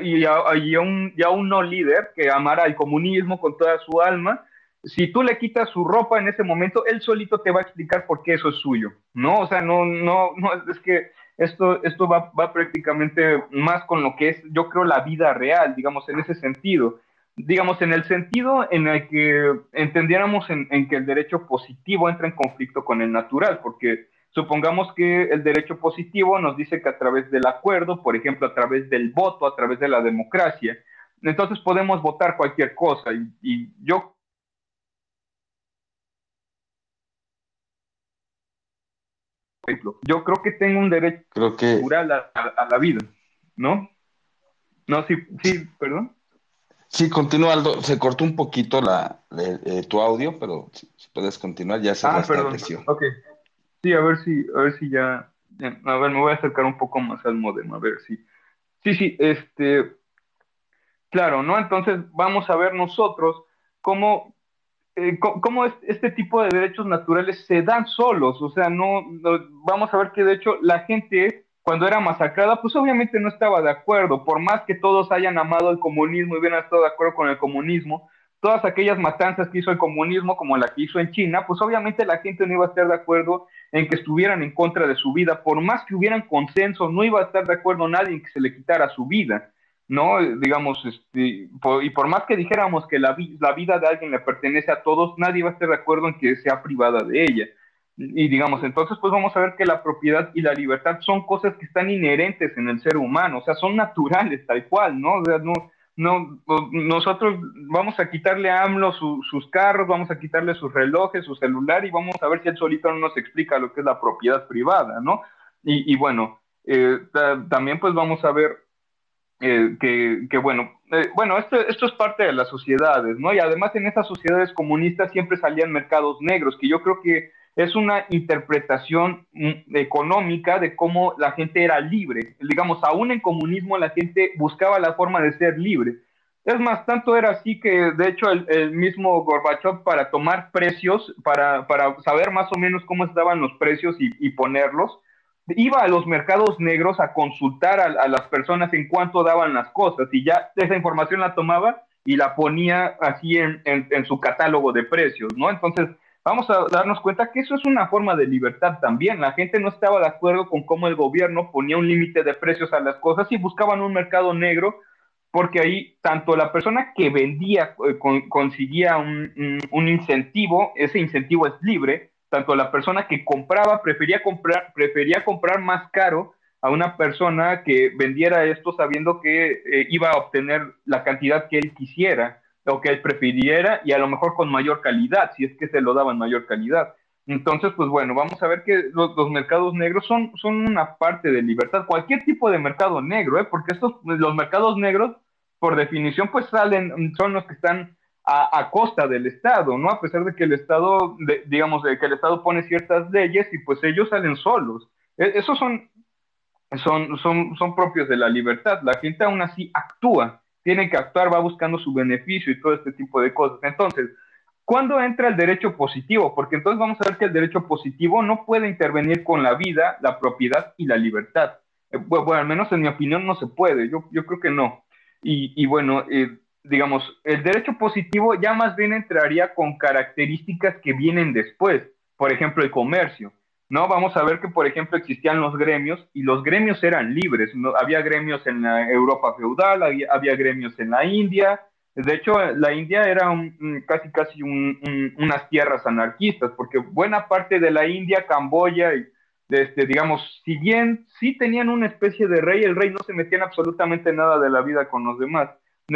Y a, y un, y a un no líder que amara el comunismo con toda su alma, si tú le quitas su ropa en ese momento, él solito te va a explicar por qué eso es suyo, ¿no? O sea, no, no, no, es que esto, esto va, va prácticamente más con lo que es, yo creo, la vida real, digamos, en ese sentido. Digamos, en el sentido en el que entendiéramos en, que el derecho positivo entra en conflicto con el natural, porque supongamos que el derecho positivo nos dice que a través del acuerdo, por ejemplo, a través del voto, a través de la democracia, entonces podemos votar cualquier cosa. Y yo Yo creo que tengo un derecho creo natural a, la vida, ¿no? No, sí, sí, perdón. Sí, continúa, Aldo. Se cortó un poquito la, tu audio, pero si, puedes continuar, ya se ah, restableció. Ok. Sí, a ver si, a ver si ya, A ver, me voy a acercar un poco más al modem, a ver si. Sí, sí, este. Claro, ¿no? Entonces vamos a ver nosotros cómo, eh, cómo este tipo de derechos naturales se dan solos, o sea, no, vamos a ver que de hecho la gente cuando era masacrada, pues obviamente no estaba de acuerdo, por más que todos hayan amado el comunismo y hubieran estado de acuerdo con el comunismo, todas aquellas matanzas que hizo el comunismo, como la que hizo en China, pues obviamente la gente no iba a estar de acuerdo en que estuvieran en contra de su vida, por más que hubieran consenso, no iba a estar de acuerdo nadie en que se le quitara su vida. ¿No? Digamos, este, y por más que dijéramos que la, la, vida de alguien le pertenece a todos, nadie va a estar de acuerdo en que sea privada de ella. Y digamos, entonces pues vamos a ver que la propiedad y la libertad son cosas que están inherentes en el ser humano, o sea, son naturales tal cual, ¿no? O sea, no, no, nosotros vamos a quitarle a AMLO sus carros, vamos a quitarle sus relojes, su celular y vamos a ver si él solito no nos explica lo que es la propiedad privada, ¿no? Y, bueno, eh, también pues vamos a ver eh, que, bueno, eh, bueno, esto, esto es parte de las sociedades, ¿no? Y además en esas sociedades comunistas siempre salían mercados negros, que yo creo que es una interpretación mm, económica de cómo la gente era libre. Digamos, aún en comunismo la gente buscaba la forma de ser libre. Es más, tanto era así que, de hecho, el, mismo Gorbachev para tomar precios, para, para, saber más o menos cómo estaban los precios y, ponerlos, iba a los mercados negros a consultar a, las personas en cuánto daban las cosas y ya esa información la tomaba y la ponía así en, en, su catálogo de precios, ¿no? Entonces, vamos a darnos cuenta que eso es una forma de libertad también. La gente no estaba de acuerdo con cómo el gobierno ponía un límite de precios a las cosas y buscaban un mercado negro porque ahí tanto la persona que vendía eh, conseguía un, un, incentivo, ese incentivo es libre, tanto la persona que compraba prefería comprar, prefería comprar más caro a una persona que vendiera esto sabiendo que eh, iba a obtener la cantidad que él quisiera o que él prefiriera y a lo mejor con mayor calidad, si es que se lo daban mayor calidad. Entonces, pues bueno, vamos a ver que los, mercados negros son, son una parte de libertad, cualquier tipo de mercado negro, ¿eh? porque estos, los mercados negros, por definición, pues salen, son los que están a, costa del Estado, ¿no? A pesar de que el Estado, digamos, de que el Estado pone ciertas leyes y pues ellos salen solos. E, esos son, son, son, son propios de la libertad. La gente aún así actúa tiene que actuar, va buscando su beneficio y todo este tipo de cosas. Entonces, ¿cuándo entra el derecho positivo? Porque entonces vamos a ver que el derecho positivo no puede intervenir con la vida, la propiedad y la libertad. Eh, bueno, al menos en mi opinión no se puede, yo, yo creo que no. Y, bueno, eh, digamos, el derecho positivo ya más bien entraría con características que vienen después, por ejemplo, el comercio. ¿no? Vamos a ver que, por ejemplo, existían los gremios y los gremios eran libres. ¿no? Había gremios en la Europa feudal, había, gremios en la India. De hecho, la India era casi, casi unas tierras anarquistas, porque buena parte de la India, Camboya y, este, digamos, si bien sí tenían una especie de rey, el rey no se metía en absolutamente nada de la vida con los demás.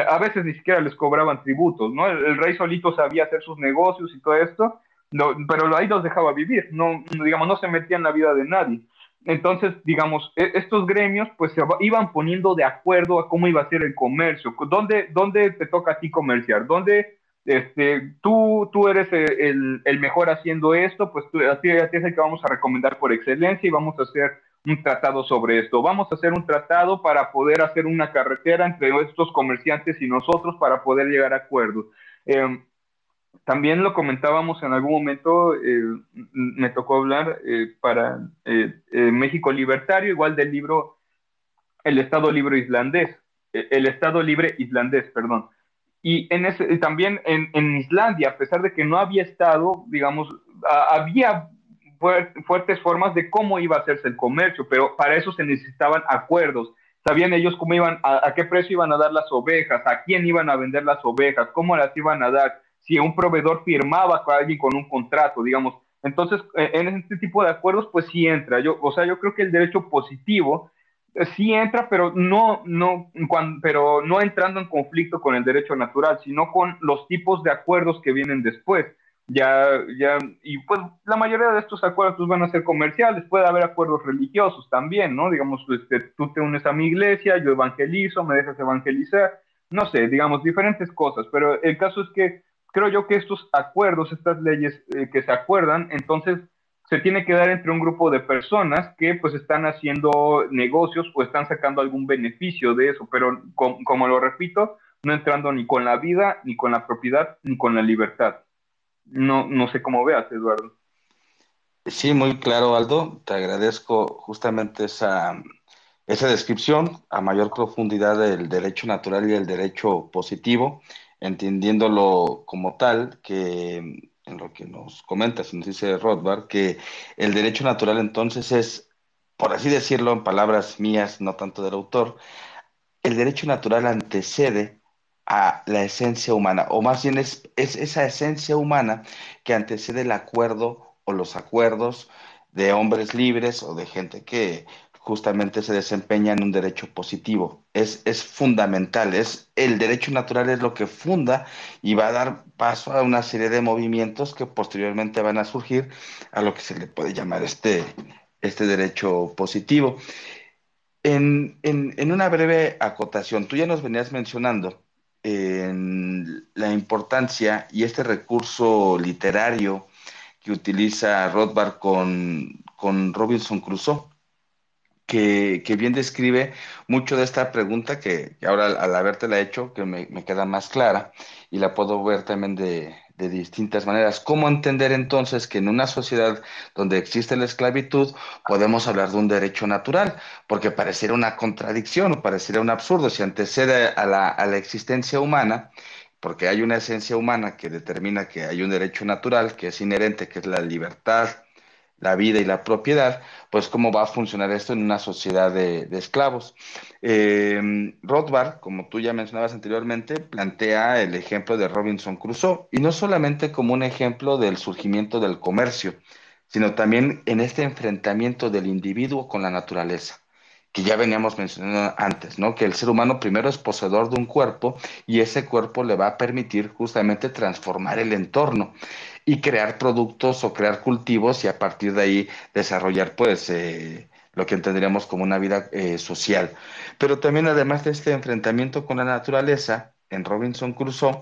A veces ni siquiera les cobraban tributos, ¿no? el rey solito sabía hacer sus negocios y todo esto, pero ahí los dejaba vivir, no, digamos, no se metía en la vida de nadie. Entonces, digamos, e, estos gremios pues se iban poniendo de acuerdo a cómo iba a ser el comercio, dónde, dónde te toca a ti comerciar, dónde este, tú, tú eres el, el mejor haciendo esto, pues tú, a, ti, a ti es el que vamos a recomendar por excelencia y vamos a hacer un tratado sobre esto. Vamos a hacer un tratado para poder hacer una carretera entre estos comerciantes y nosotros para poder llegar a acuerdos. Eh, también lo comentábamos en algún momento, eh, me tocó hablar eh, para eh, México Libertario, igual del libro El Estado Libre Islandés, el Estado Libre Islandés, perdón. Y en ese, también en, en, Islandia, a pesar de que no había Estado, digamos, había fuertes formas de cómo iba a hacerse el comercio, pero para eso se necesitaban acuerdos. Sabían ellos cómo iban, a, a qué precio iban a dar las ovejas, a quién iban a vender las ovejas, cómo las iban a dar si un proveedor firmaba con alguien con un contrato, digamos. Entonces, eh, en este tipo de acuerdos, pues sí entra. Yo, o sea, yo creo que el derecho positivo eh, sí entra, pero no, no, pero no entrando en conflicto con el derecho natural, sino con los tipos de acuerdos que vienen después. Ya, ya, y pues la mayoría de estos acuerdos van a ser comerciales, puede haber acuerdos religiosos también, ¿no? Digamos, este, tú te unes a mi iglesia, yo evangelizo, me dejas evangelizar, no sé, digamos, diferentes cosas, pero el caso es que creo yo que estos acuerdos, estas leyes eh, que se acuerdan, entonces se tiene que dar entre un grupo de personas que pues están haciendo negocios o están sacando algún beneficio de eso, pero como lo repito, no entrando ni con la vida, ni con la propiedad, ni con la libertad. No, no sé cómo veas, Eduardo. Sí, muy claro, Aldo. Te agradezco justamente esa, esa descripción a mayor profundidad del derecho natural y el derecho positivo entendiéndolo como tal, que en lo que nos comenta, nos dice Rothbard, que el derecho natural entonces es, por así decirlo en palabras mías, no tanto del autor, el derecho natural antecede a la esencia humana, o más bien es, es esa esencia humana que antecede el acuerdo o los acuerdos de hombres libres o de gente que justamente se desempeña en un derecho positivo. Es, es fundamental, es, el derecho natural es lo que funda y va a dar paso a una serie de movimientos que posteriormente van a surgir a lo que se le puede llamar este, este derecho positivo. En, en, una breve acotación, tú ya nos venías mencionando en la importancia y este recurso literario que utiliza Rothbard con, con Robinson Crusoe, que, bien describe mucho de esta pregunta que, ahora al, haberte la hecho, que me, me, queda más clara y la puedo ver también de, de distintas maneras. ¿Cómo entender entonces que en una sociedad donde existe la esclavitud podemos hablar de un derecho natural? Porque pareciera una contradicción o pareciera un absurdo si antecede a la, a la existencia humana porque hay una esencia humana que determina que hay un derecho natural que es inherente, que es la libertad, la vida y la propiedad, pues cómo va a funcionar esto en una sociedad de, esclavos. Eh, Rothbard, como tú ya mencionabas anteriormente, plantea el ejemplo de Robinson Crusoe, y no solamente como un ejemplo del surgimiento del comercio, sino también en este enfrentamiento del individuo con la naturaleza que ya veníamos mencionando antes, ¿no? Que el ser humano primero es poseedor de un cuerpo y ese cuerpo le va a permitir justamente transformar el entorno y crear productos o crear cultivos y a partir de ahí desarrollar pues eh, lo que entenderíamos como una vida eh, social. Pero también además de este enfrentamiento con la naturaleza, en Robinson Crusoe,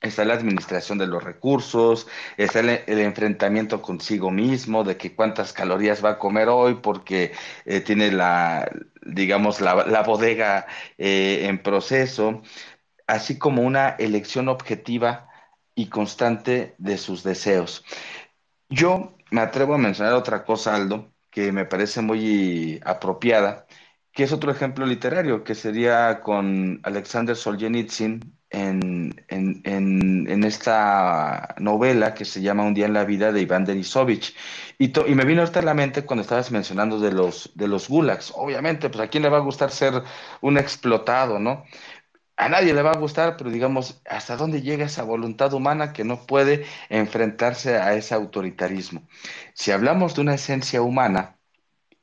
está la administración de los recursos, está el, enfrentamiento consigo mismo, de que cuántas calorías va a comer hoy porque eh, tiene la, digamos, la, la bodega en proceso, así como una elección objetiva y constante de sus deseos. Yo me atrevo a mencionar otra cosa, Aldo, que me parece muy apropiada, que es otro ejemplo literario, que sería con Alexander Solzhenitsyn en, en, esta novela que se llama Un día en la vida de Iván Denisovich. Y, y me vino ahorita a la mente cuando estabas mencionando de los, de los gulags. Obviamente, pues a quién le va a gustar ser un explotado, ¿no? A nadie le va a gustar, pero digamos, ¿hasta dónde llega esa voluntad humana que no puede enfrentarse a ese autoritarismo? Si hablamos de una esencia humana,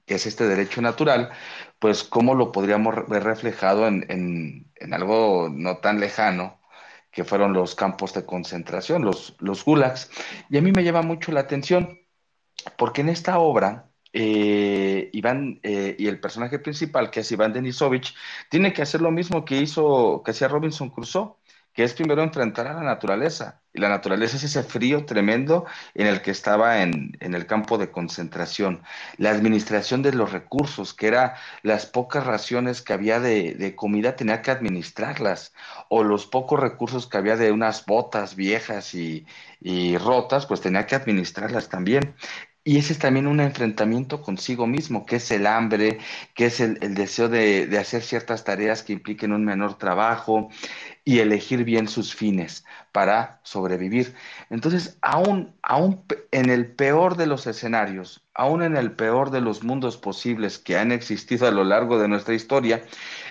que es este derecho natural, pues ¿cómo lo podríamos ver reflejado en, algo no tan lejano? que fueron los campos de concentración, los, los gulags. Y a mí me llama mucho la atención, porque en esta obra, eh, Iván eh, y el personaje principal, que es Iván Denisovich, tiene que hacer lo mismo que hizo, que hacía Robinson Crusoe, que es primero enfrentar a la naturaleza. Y la naturaleza es ese frío tremendo en el que estaba en, el campo de concentración. La administración de los recursos, que era las pocas raciones que había de, comida, tenía que administrarlas. O los pocos recursos que había de unas botas viejas y, y rotas, pues tenía que administrarlas también. Y ese es también un enfrentamiento consigo mismo, que es el hambre, que es el, deseo de, hacer ciertas tareas que impliquen un menor trabajo y elegir bien sus fines para sobrevivir. Entonces, aún, aún en el peor de los escenarios, aún en el peor de los mundos posibles que han existido a lo largo de nuestra historia,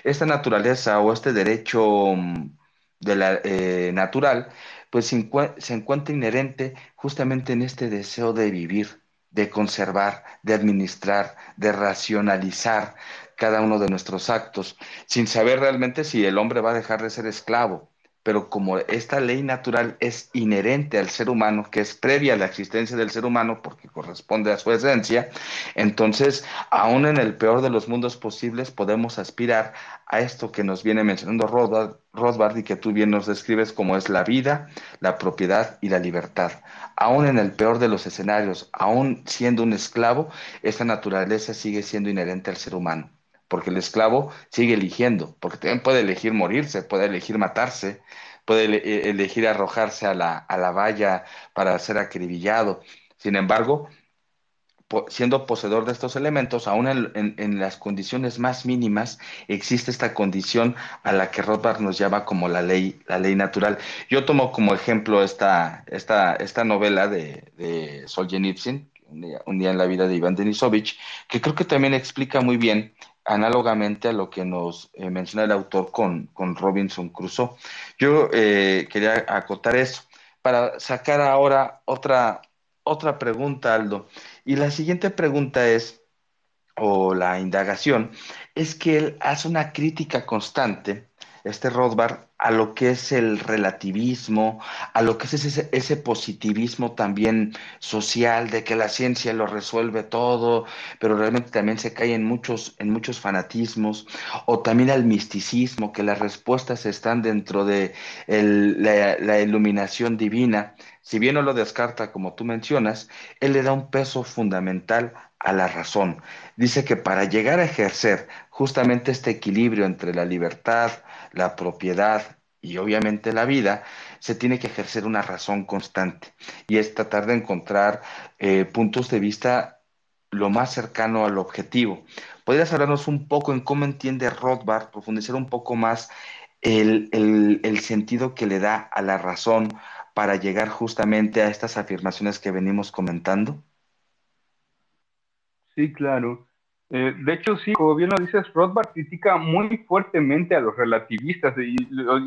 esta naturaleza o este derecho mm, de la, eh, natural, pues se encuentra inherente justamente en este deseo de vivir de conservar, de administrar, de racionalizar cada uno de nuestros actos, sin saber realmente si el hombre va a dejar de ser esclavo. Pero como esta ley natural es inherente al ser humano, que es previa a la existencia del ser humano porque corresponde a su esencia, entonces, aún en el peor de los mundos posibles, podemos aspirar a esto que nos viene mencionando Rothbard, y que tú bien nos describes como es la vida, la propiedad y la libertad. Aún en el peor de los escenarios, aún siendo un esclavo, esa naturaleza sigue siendo inherente al ser humano, porque el esclavo sigue eligiendo, porque también puede elegir morirse, puede elegir matarse, puede eh, elegir arrojarse a la, a la valla para ser acribillado. Sin embargo, siendo poseedor de estos elementos, aún en, las condiciones más mínimas, existe esta condición a la que Rothbard nos llama como la ley, la ley natural. Yo tomo como ejemplo esta, esta, esta novela de, de Solzhenitsyn, un día, en la vida de Iván Denisovich, que creo que también explica muy bien análogamente a lo que nos eh, menciona el autor con, con Robinson Crusoe. Yo eh, quería acotar eso para sacar ahora otra, otra pregunta, Aldo. Y la siguiente pregunta es, o la indagación es que él hace una crítica constante, este Rothbard, a lo que es el relativismo, a lo que es ese, ese, positivismo también social de que la ciencia lo resuelve todo, pero realmente también se cae en muchos, en muchos fanatismos, o también al misticismo, que las respuestas están dentro de el, la, la iluminación divina. Si bien no lo descarta como tú mencionas, él le da un peso fundamental a la razón. Dice que para llegar a ejercer justamente este equilibrio entre la libertad, la propiedad y obviamente la vida, se tiene que ejercer una razón constante y es tratar de encontrar eh, puntos de vista lo más cercano al objetivo. ¿Podrías hablarnos un poco en cómo entiende Rothbard, profundizar un poco más el, el sentido que le da a la razón para llegar justamente a estas afirmaciones que venimos comentando? Sí, claro. Eh, de hecho, sí, como bien lo dices, Rothbard critica muy fuertemente a los relativistas y,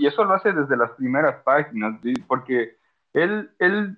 eso lo hace desde las primeras páginas, porque él, él,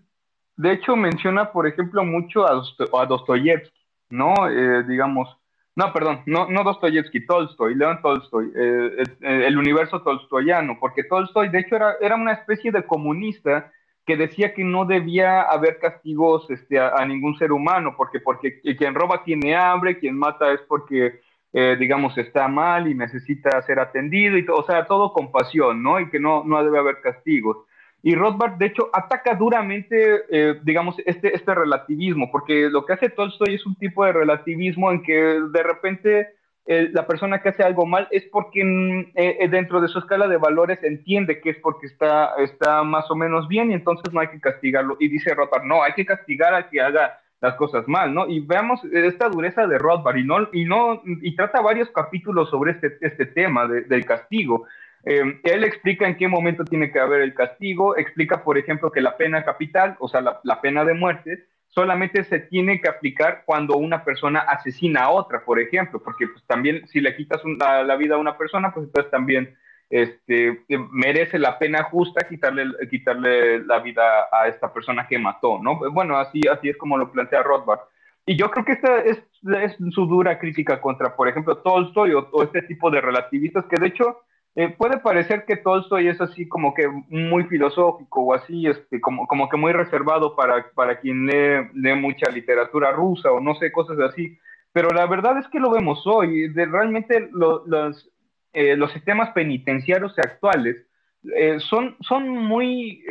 de hecho, menciona, por ejemplo, mucho a, a Dostoyevsky, ¿no? Eh, digamos, no, perdón, no, no Dostoyevsky, Tolstoy, León Tolstoy, eh, el universo tolstoyano, porque Tolstoy, de hecho, era, era una especie de comunista que decía que no debía haber castigos este, a, ningún ser humano, porque, porque quien roba tiene hambre, quien mata es porque, eh, digamos, está mal y necesita ser atendido, y todo, o sea, todo con pasión, ¿no? Y que no, no debe haber castigos. Y Rothbard, de hecho, ataca duramente, eh, digamos, este, este relativismo, porque lo que hace Tolstoy es un tipo de relativismo en que de repente la persona que hace algo mal es porque mm, eh, eh, dentro de su escala de valores entiende que es porque está, está más o menos bien y entonces no hay que castigarlo. Y dice Rothbard, no, hay que castigar al que haga las cosas mal, ¿no? Y veamos esta dureza de Rothbard y, no, y, no, y trata varios capítulos sobre este, este tema del castigo. Eh, él explica en qué momento tiene que haber el castigo, explica, por ejemplo, que la pena capital, o sea, la pena de muerte, solamente se tiene que aplicar cuando una persona asesina a otra, por ejemplo, porque pues, también si le quitas la, vida a una persona, pues entonces también este, merece la pena justa quitarle, quitarle la vida a esta persona que mató, ¿no? Bueno, así, así es como lo plantea Rothbard. Y yo creo que esta es, es su dura crítica contra, por ejemplo, Tolstoy o, o este tipo de relativistas que de hecho eh, puede parecer que Tolstoy es así como que muy filosófico o así, este, como, como que muy reservado para, para quien lee, lee, mucha literatura rusa o no sé, cosas así. Pero la verdad es que lo vemos hoy. Realmente los, eh, los sistemas penitenciarios actuales eh, son, son muy,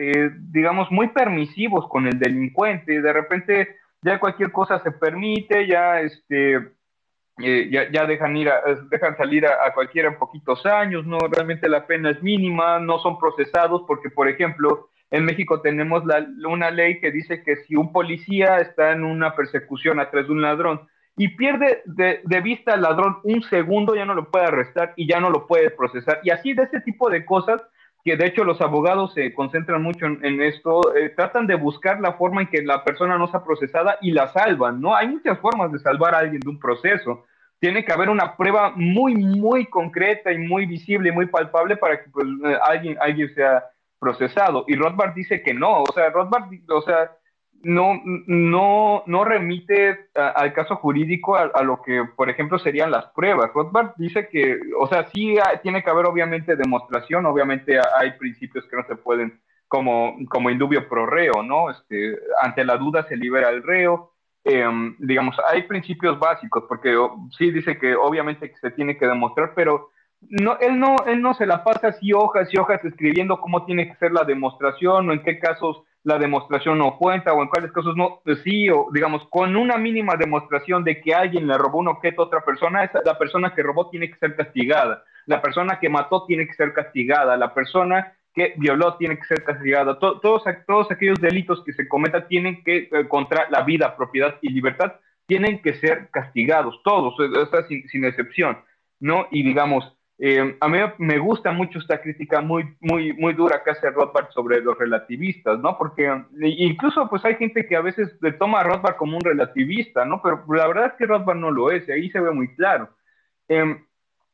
digamos, muy permisivos con el delincuente. De repente ya cualquier cosa se permite, ya este eh, ya, dejan, ir dejan salir a, cualquiera en poquitos años, no realmente la pena es mínima, no son procesados porque, por ejemplo, en México tenemos una ley que dice que si un policía está en una persecución atrás de un ladrón y pierde de, vista al ladrón un segundo, ya no lo puede arrestar y ya no lo puede procesar. Y así de ese tipo de cosas, que de hecho los abogados se concentran mucho en, esto, eh, tratan de buscar la forma en que la persona no sea procesada y la salvan, ¿no? Hay muchas formas de salvar a alguien de un proceso. Tiene que haber una prueba muy, muy concreta y muy visible y muy palpable para que pues, eh, alguien, alguien sea procesado. Y Rothbard dice que no, o sea, Rothbard, o sea, no, no, no remite al caso jurídico a, lo que, por ejemplo, serían las pruebas. Rothbard dice que, o sea, sí tiene que haber obviamente demostración, obviamente hay principios que no se pueden, como, como indubio pro reo, ¿no? Este, ante la duda se libera el reo. Em, digamos, hay principios básicos, porque sí dice que obviamente se tiene que demostrar, pero no, él, no, él no se la pasa así hojas y hojas escribiendo cómo tiene que ser la demostración o en qué casos la demostración no cuenta o en cuáles casos no, pues sí, o digamos, con una mínima demostración de que alguien le robó un objeto a otra persona, esa, la persona que robó tiene que ser castigada, la persona que mató tiene que ser castigada, la persona que violó tiene que ser castigada, todos, todos aquellos delitos que se cometan tienen que, eh, contra la vida, propiedad y libertad, tienen que ser castigados, todos, sin, sin excepción, ¿no? Y digamos, eh, a mí me gusta mucho esta crítica muy, muy, muy dura que hace Rothbard sobre los relativistas, ¿no? Porque incluso pues hay gente que a veces le toma a Rothbard como un relativista, ¿no? Pero la verdad es que Rothbard no lo es, y ahí se ve muy claro. Eh,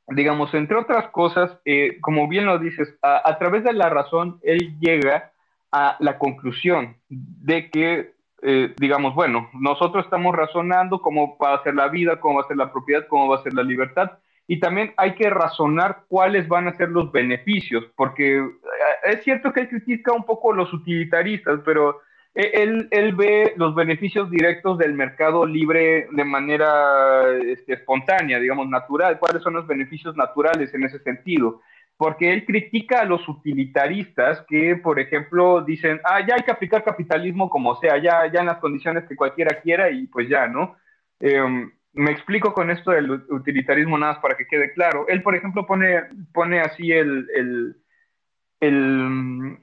digamos, entre otras cosas, eh, como bien lo dices, a, través de la razón, él llega a la conclusión de que eh, digamos, bueno, nosotros estamos razonando cómo va a ser la vida, cómo va a ser la propiedad, cómo va a ser la libertad, y también hay que razonar cuáles van a ser los beneficios, porque eh, es cierto que él critica un poco los utilitaristas, pero él, él ve los beneficios directos del mercado libre de manera este, espontánea, digamos, natural, cuáles son los beneficios naturales en ese sentido porque él critica a los utilitaristas que, por ejemplo, dicen, ah, ya hay que aplicar capitalismo como sea, ya, ya en las condiciones que cualquiera quiera y pues ya, ¿no? Em, me explico con esto del utilitarismo nada más para que quede claro. Él, por ejemplo, pone, pone así el, el, el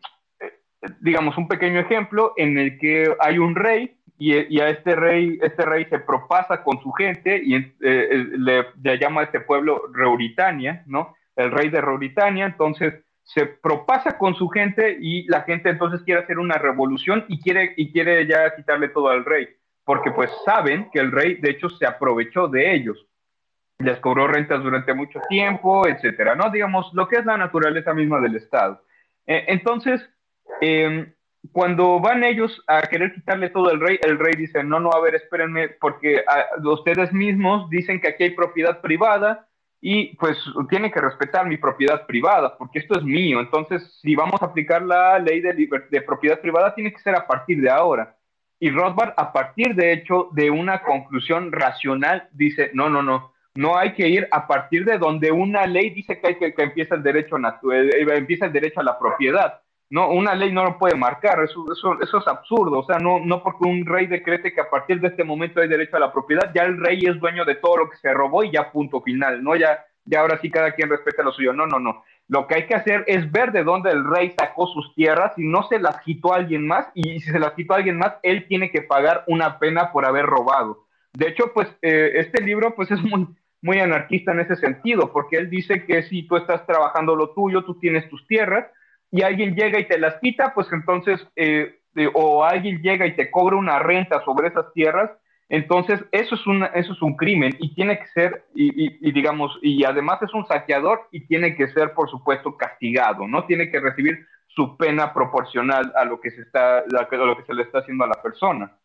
digamos, un pequeño ejemplo en el que hay un rey y, a este rey, este rey se propasa con su gente y eh, eh, le, le, llama a este pueblo Reuritania, ¿no? el rey de Mauritania, entonces se propasa con su gente y la gente entonces quiere hacer una revolución y quiere, y quiere ya quitarle todo al rey, porque pues saben que el rey de hecho se aprovechó de ellos, les cobró rentas durante mucho tiempo, etcétera, ¿no? Digamos, lo que es la naturaleza misma del Estado. Eh, entonces, em, cuando van ellos a querer quitarle todo al rey, el rey dice, no, no, a ver, espérenme, porque ah, ustedes mismos dicen que aquí hay propiedad privada, y pues tiene que respetar mi propiedad privada, porque esto es mío. Entonces, si vamos a aplicar la ley de propiedad privada, tiene que ser a partir de ahora. Y Rothbard, a partir de hecho de una conclusión racional, dice, no, no, no, no hay que ir a partir de donde una ley dice que, hay que, que empieza, el derecho natural, eh, empieza el derecho a la propiedad. No, una ley no lo puede marcar, eso, eso, eso, es absurdo. O sea, no, no porque un rey decrete que a partir de este momento hay derecho a la propiedad, ya el rey es dueño de todo lo que se robó y ya punto final, ¿no? Ya, ya ahora sí cada quien respeta lo suyo. No, no, no. Lo que hay que hacer es ver de dónde el rey sacó sus tierras y no se las quitó a alguien más y si se las quitó a alguien más, él tiene que pagar una pena por haber robado. De hecho, pues eh, este libro pues es muy, anarquista en ese sentido, porque él dice que si tú estás trabajando lo tuyo, tú tienes tus tierras, y alguien llega y te las quita, pues entonces, eh, o alguien llega y te cobra una renta sobre esas tierras, entonces eso es, una, eso es un crimen y tiene que ser, y, digamos, y además es un saqueador y tiene que ser, por supuesto, castigado, ¿no? Tiene que recibir su pena proporcional a lo que se, está, a lo que se le está haciendo a la persona.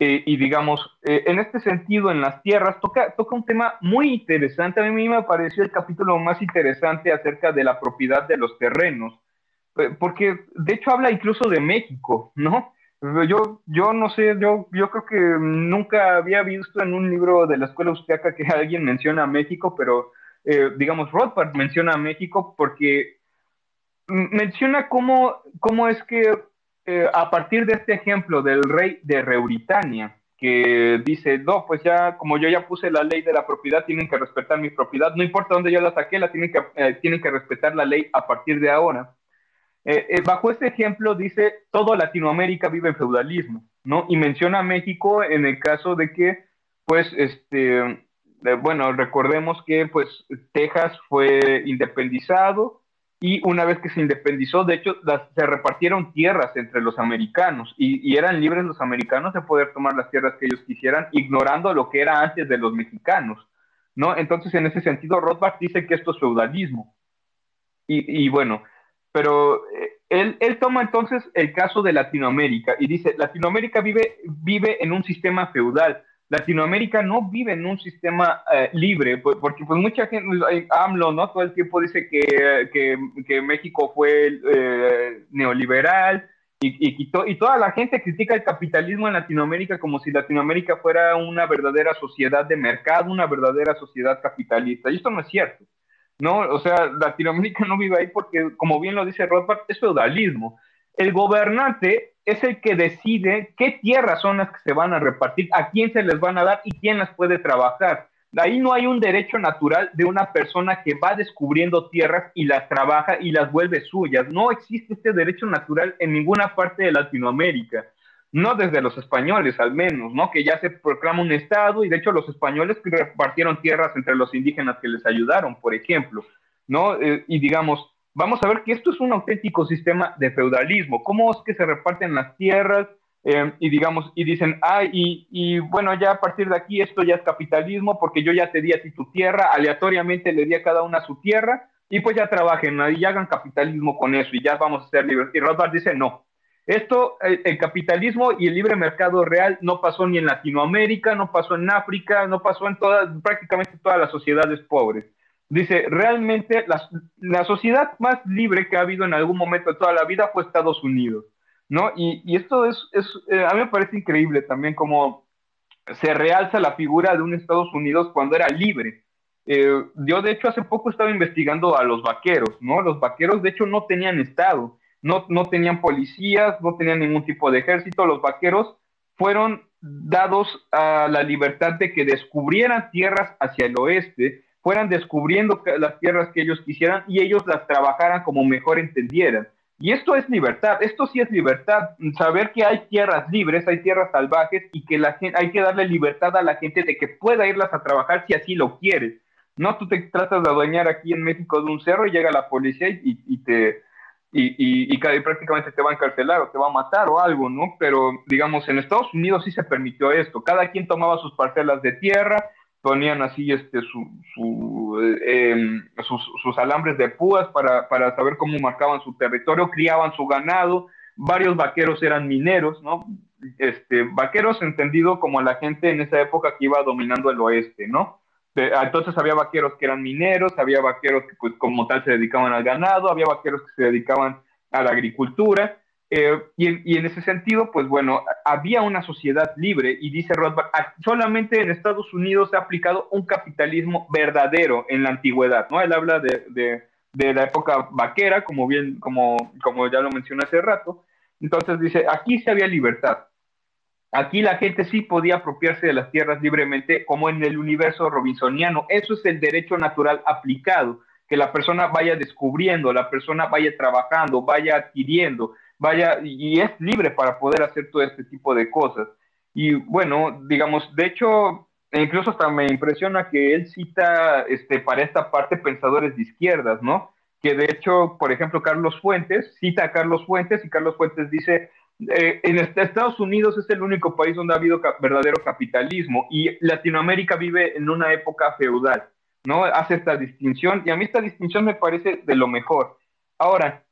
Eh, y digamos, eh, en este sentido, en las tierras, toca, toca un tema muy interesante. A mí me pareció el capítulo más interesante acerca de la propiedad de los terrenos, eh, porque de hecho habla incluso de México, ¿no? Yo, yo no sé, yo, yo creo que nunca había visto en un libro de la escuela austriaca que alguien menciona a México, pero digamos, Rothbard menciona a México porque menciona cómo, cómo es que eh, a partir de este ejemplo del rey de Reuritania, que dice, no, pues ya, como yo ya puse la ley de la propiedad, tienen que respetar mi propiedad, no importa dónde yo la saqué, la tienen que, eh, tienen que respetar la ley a partir de ahora. Eh, bajo este ejemplo dice, todo Latinoamérica vive en feudalismo, ¿no? Y menciona a México en el caso de que, pues, este, bueno, recordemos que, pues, Texas fue independizado, y una vez que se independizó, de hecho, se repartieron tierras entre los americanos y, eran libres los americanos de poder tomar las tierras que ellos quisieran, ignorando lo que era antes de los mexicanos, ¿no? Entonces, en ese sentido, Rothbard dice que esto es feudalismo. Y, bueno, pero eh, él, toma entonces el caso de Latinoamérica y dice, Latinoamérica vive, vive en un sistema feudal, Latinoamérica no vive en un sistema eh, libre, porque pues mucha gente, AMLO, ¿no? Todo el tiempo dice que, que, México fue eh, neoliberal y, y, y, toda la gente critica el capitalismo en Latinoamérica como si Latinoamérica fuera una verdadera sociedad de mercado, una verdadera sociedad capitalista. Y esto no es cierto, ¿no? O sea, Latinoamérica no vive ahí porque, como bien lo dice Rothbard, es feudalismo. El gobernante es el que decide qué tierras son las que se van a repartir, a quién se les van a dar y quién las puede trabajar. De ahí no hay un derecho natural de una persona que va descubriendo tierras y las trabaja y las vuelve suyas. No existe este derecho natural en ninguna parte de Latinoamérica. No desde los españoles, al menos, ¿no? Que ya se proclama un Estado y de hecho los españoles repartieron tierras entre los indígenas que les ayudaron, por ejemplo, ¿no? Eh, y digamos, vamos a ver que esto es un auténtico sistema de feudalismo. ¿Cómo es que se reparten las tierras? Eh, y digamos, y dicen, ah, y, bueno, ya a partir de aquí esto ya es capitalismo porque yo ya te di a ti tu tierra, aleatoriamente le di a cada una su tierra, y pues ya trabajen y hagan capitalismo con eso y ya vamos a ser libres. Y Rothbard dice, no, Esto, el, capitalismo y el libre mercado real no pasó ni en Latinoamérica, no pasó en África, no pasó en todas, prácticamente todas las sociedades pobres. Dice, realmente la, la, sociedad más libre que ha habido en algún momento de toda la vida fue Estados Unidos, ¿no? Y, y esto es, es eh, a mí me parece increíble también como se realza la figura de un Estados Unidos cuando era libre. Eh, yo, de hecho, hace poco estaba investigando a los vaqueros, ¿no? Los vaqueros, de hecho, no tenían Estado, no, no tenían policías, no tenían ningún tipo de ejército. Los vaqueros fueron dados a la libertad de que descubrieran tierras hacia el oeste, fueran descubriendo las tierras que ellos quisieran y ellos las trabajaran como mejor entendieran. Y esto es libertad, esto sí es libertad, saber que hay tierras libres, hay tierras salvajes y que la gente, hay que darle libertad a la gente de que pueda irlas a trabajar si así lo quiere. No, tú te tratas de adueñar aquí en México de un cerro y llega la policía y, y te y, y, prácticamente te va a encarcelar o te va a matar o algo, ¿no? Pero digamos, en Estados Unidos sí se permitió esto. Cada quien tomaba sus parcelas de tierra, ponían así este, su, eh, em, sus, alambres de púas para, para, saber cómo marcaban su territorio, criaban su ganado, varios vaqueros eran mineros, ¿no? Este, vaqueros entendido como la gente en esa época que iba dominando el oeste, ¿no? Entonces había vaqueros que eran mineros, había vaqueros que pues como tal se dedicaban al ganado, había vaqueros que se dedicaban a la agricultura, eh, y, en, ese sentido, pues bueno, había una sociedad libre y dice Rothbard, solamente en Estados Unidos se ha aplicado un capitalismo verdadero en la antigüedad, ¿no? Él habla de, de, la época vaquera, como bien, como, como ya lo mencioné hace rato. Entonces dice, aquí se había libertad. Aquí la gente sí podía apropiarse de las tierras libremente, como en el universo robinsoniano. Eso es el derecho natural aplicado, que la persona vaya descubriendo, la persona vaya trabajando, vaya adquiriendo vaya, y es libre para poder hacer todo este tipo de cosas. Y bueno, digamos, de hecho, incluso hasta me impresiona que él cita este, para esta parte pensadores de izquierdas, ¿no? Que de hecho, por ejemplo, Carlos Fuentes cita a Carlos Fuentes y Carlos Fuentes dice, eh, en Estados Unidos es el único país donde ha habido verdadero capitalismo y Latinoamérica vive en una época feudal, ¿no? Hace esta distinción y a mí esta distinción me parece de lo mejor. Ahora,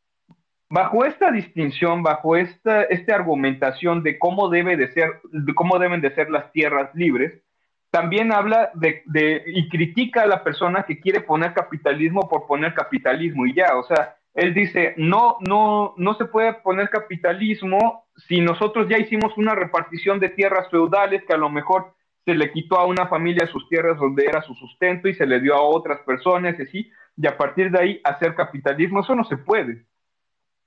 Bajo esta distinción, bajo esta, esta argumentación de cómo, debe de ser, de cómo deben de ser las tierras libres, también habla de, de, y critica a la persona que quiere poner capitalismo por poner capitalismo y ya, o sea, él dice, no, no, no se puede poner capitalismo si nosotros ya hicimos una repartición de tierras feudales que a lo mejor se le quitó a una familia sus tierras donde era su sustento y se le dio a otras personas y así, y a partir de ahí hacer capitalismo, eso no se puede.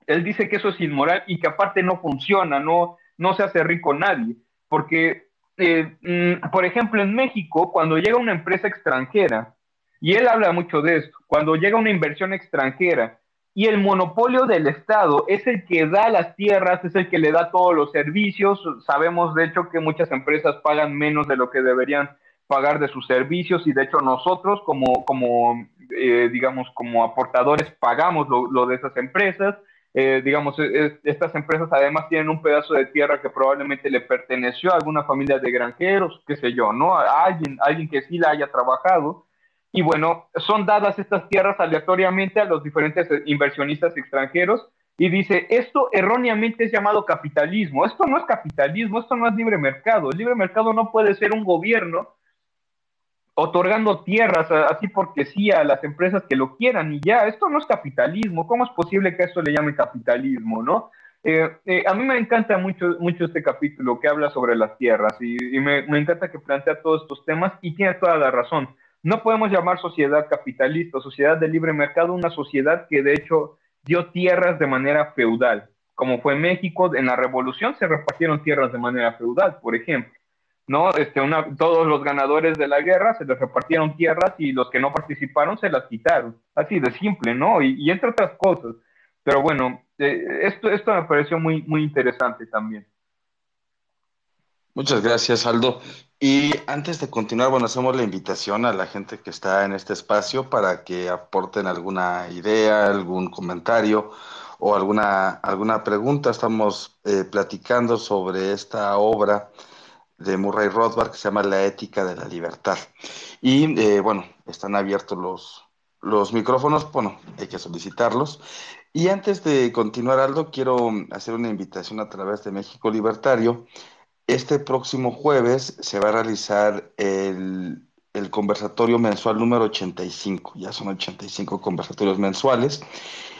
Él dice que eso es inmoral y que aparte no funciona, no, no se hace rico nadie, porque, eh, mm, por ejemplo, en México, cuando llega una empresa extranjera, y él habla mucho de esto, cuando llega una inversión extranjera y el monopolio del Estado es el que da las tierras, es el que le da todos los servicios, sabemos de hecho que muchas empresas pagan menos de lo que deberían pagar de sus servicios y de hecho nosotros como, como eh, digamos, como aportadores pagamos lo de esas empresas eh, digamos, estas empresas además tienen un pedazo de tierra que probablemente le perteneció a alguna familia de granjeros, qué sé yo, ¿no? A alguien, alguien que sí la haya trabajado. Y bueno, son dadas estas tierras aleatoriamente a los diferentes inversionistas extranjeros y dice, esto erróneamente es llamado capitalismo. Esto no es capitalismo, esto no es libre mercado. El libre mercado no puede ser un gobierno otorgando tierras así porque sí a las empresas que lo quieran y ya, esto no es capitalismo, ¿cómo es posible que esto le llame capitalismo, no? Eh, eh, a mí me encanta mucho, mucho este capítulo que habla sobre las tierras y, me, me, encanta que plantea todos estos temas y tiene toda la razón. No podemos llamar sociedad capitalista sociedad de libre mercado una sociedad que de hecho dio tierras de manera feudal, como fue México, en la revolución se repartieron tierras de manera feudal, por ejemplo. ¿no? Este, una, todos los ganadores de la guerra se les repartieron tierras y los que no participaron se las quitaron. Así de simple, ¿no? Y, entre otras cosas. Pero bueno, eh, esto, esto me pareció muy, muy interesante también. Muchas gracias, Aldo. Y antes de continuar, bueno, hacemos la invitación a la gente que está en este espacio para que aporten alguna idea, algún comentario o alguna, alguna pregunta. Estamos eh, platicando sobre esta obra de Murray Rothbard que se llama La ética de la libertad. Y eh, bueno, están abiertos los, los micrófonos, bueno, hay que solicitarlos. Y antes de continuar, Aldo, quiero hacer una invitación a través de México Libertario. Este próximo jueves se va a realizar el, conversatorio mensual número 85. Ya son 85 conversatorios mensuales.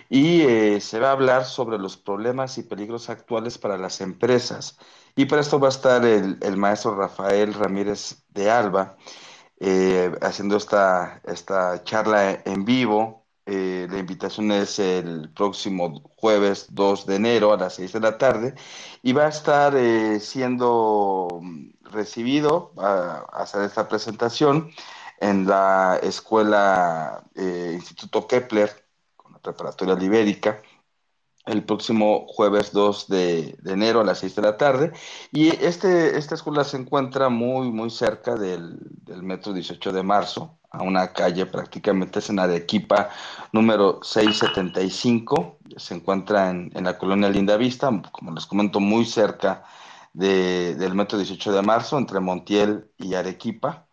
Y eh, se va a hablar sobre los problemas y peligros actuales para las empresas. Y para esto va a estar el, maestro Rafael Ramírez de Alba eh, haciendo esta charla en vivo eh, la invitación es el próximo jueves 2 de enero a las 6 de la tarde y va a estar eh, siendo recibido a, hacer esta presentación en la escuela eh, Instituto Kepler, con la preparatoria libérica, el próximo jueves 2 de, enero a las 6 de la tarde. Y este, esta escuela se encuentra muy, muy cerca del, del metro 18 de marzo, a una calle prácticamente es en Arequipa número 675, se encuentra en, la colonia Linda Vista, como les comento, muy cerca del metro 18 de marzo, entre Montiel y Arequipa.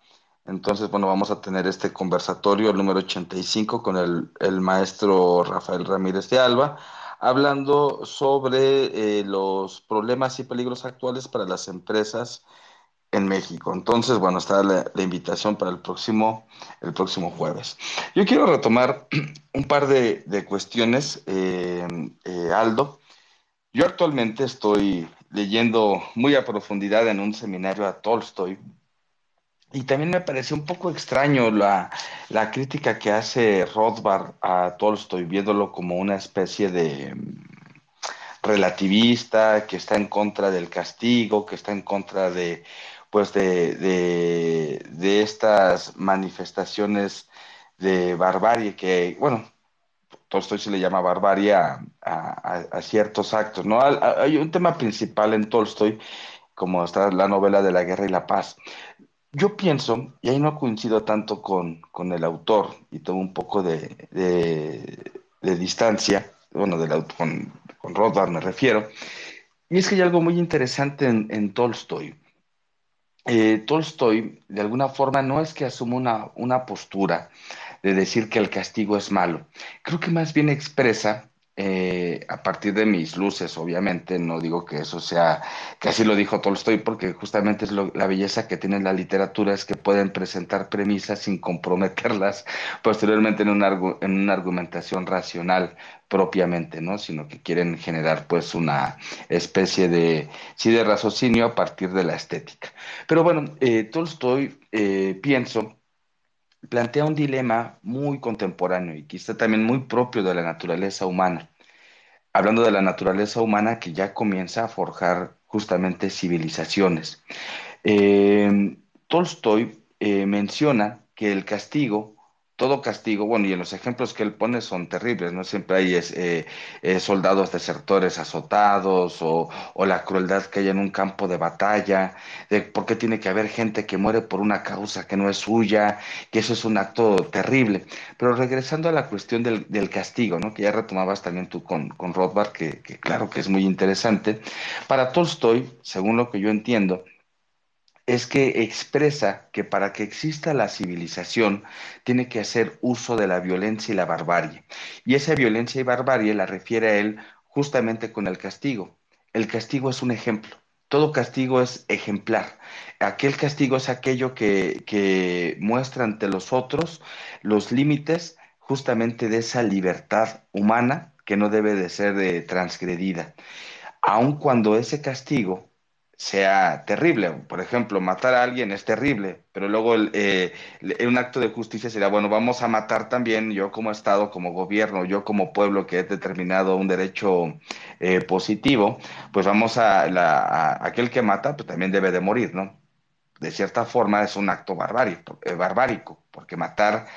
Entonces, bueno, vamos a tener este conversatorio, el número 85, con el, el maestro Rafael Ramírez de Alba, hablando sobre eh, los problemas y peligros actuales para las empresas en México. Entonces, bueno, está la, invitación para el próximo, el próximo jueves. Yo quiero retomar un par de, cuestiones, eh, eh, Aldo. Yo actualmente estoy leyendo muy a profundidad en un seminario a Tolstoy y también me pareció un poco extraño la, la crítica que hace Rothbard a Tolstoy, viéndolo como una especie de relativista, que está en contra del castigo, que está en contra de pues de, de, estas manifestaciones de barbarie que, bueno, Tolstoy se le llama barbarie a, a, ciertos actos, ¿no? Hay un tema principal en Tolstoy, como está la novela de la guerra y la paz. Yo pienso, y ahí no coincido tanto con, con el autor, y tengo un poco de, de, distancia, bueno, con, con Rothbard me refiero, y es que hay algo muy interesante en, en Tolstoy eh, Tolstoy, de alguna forma, no es que asuma una, una postura de decir que el castigo es malo. Creo que más bien expresa eh, a partir de mis luces, obviamente, no digo que eso sea, que así lo dijo Tolstoy, porque justamente es la belleza que tiene la literatura, es que pueden presentar premisas sin comprometerlas posteriormente en una, en una argumentación racional propiamente, ¿no? Sino que quieren generar pues una especie de, sí, de raciocinio a partir de la estética. Pero bueno, eh, Tolstoy, eh, pienso, plantea un dilema muy contemporáneo y quizá también muy propio de la naturaleza humana. Hablando de la naturaleza humana que ya comienza a forjar justamente civilizaciones. Eh, Tolstoy eh, menciona que el castigo todo castigo, bueno, y en los ejemplos que él pone son terribles, ¿no? Siempre hay eh, eh, soldados desertores azotados o, la crueldad que hay en un campo de batalla, de por qué tiene que haber gente que muere por una causa que no es suya, que eso es un acto terrible. Pero regresando a la cuestión del, castigo, ¿no? Que ya retomabas también tú con, con Rothbard, que claro que es muy interesante. Para Tolstoy, según lo que yo entiendo, es que expresa que para que exista la civilización tiene que hacer uso de la violencia y la barbarie. Y esa violencia y barbarie la refiere a él justamente con el castigo. El castigo es un ejemplo. Todo castigo es ejemplar. Aquel castigo es aquello que, muestra ante los otros los límites justamente de esa libertad humana que no debe de ser eh, transgredida. Aun cuando ese castigo sea terrible. Por ejemplo, matar a alguien es terrible, pero luego eh, un acto de justicia sería, bueno, vamos a matar también yo como Estado, como gobierno, yo como pueblo que he determinado un derecho eh, positivo, pues vamos a, la, aquel que mata, pues también debe de morir, ¿no? De cierta forma es un acto barbárico, eh, barbárico porque matar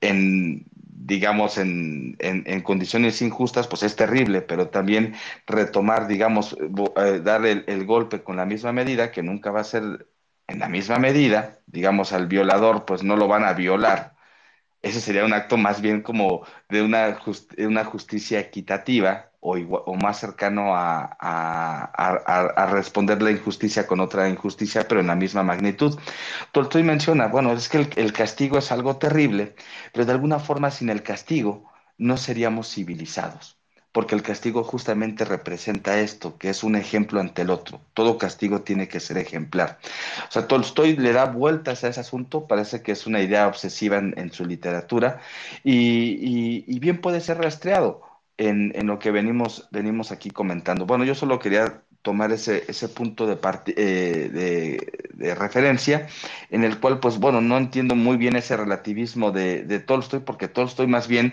en digamos, en, en, condiciones injustas, pues es terrible, pero también retomar, digamos, eh, dar el, golpe con la misma medida, que nunca va a ser en la misma medida, digamos, al violador, pues no lo van a violar. Ese sería un acto más bien como de una, una justicia equitativa, o, más cercano a, a, responder la injusticia con otra injusticia, pero en la misma magnitud. Tolstoy menciona, bueno, es que el, castigo es algo terrible, pero de alguna forma sin el castigo no seríamos civilizados. Porque el castigo justamente representa esto, que es un ejemplo ante el otro. Todo castigo tiene que ser ejemplar. O sea, Tolstoy le da vueltas a ese asunto, parece que es una idea obsesiva en, su literatura y, bien puede ser rastreado en, lo que venimos, venimos aquí comentando. Bueno, yo solo quería tomar ese, ese punto de, eh, de, de, referencia, en el cual, pues bueno, no entiendo muy bien ese relativismo de, de Tolstoy, porque Tolstoy más bien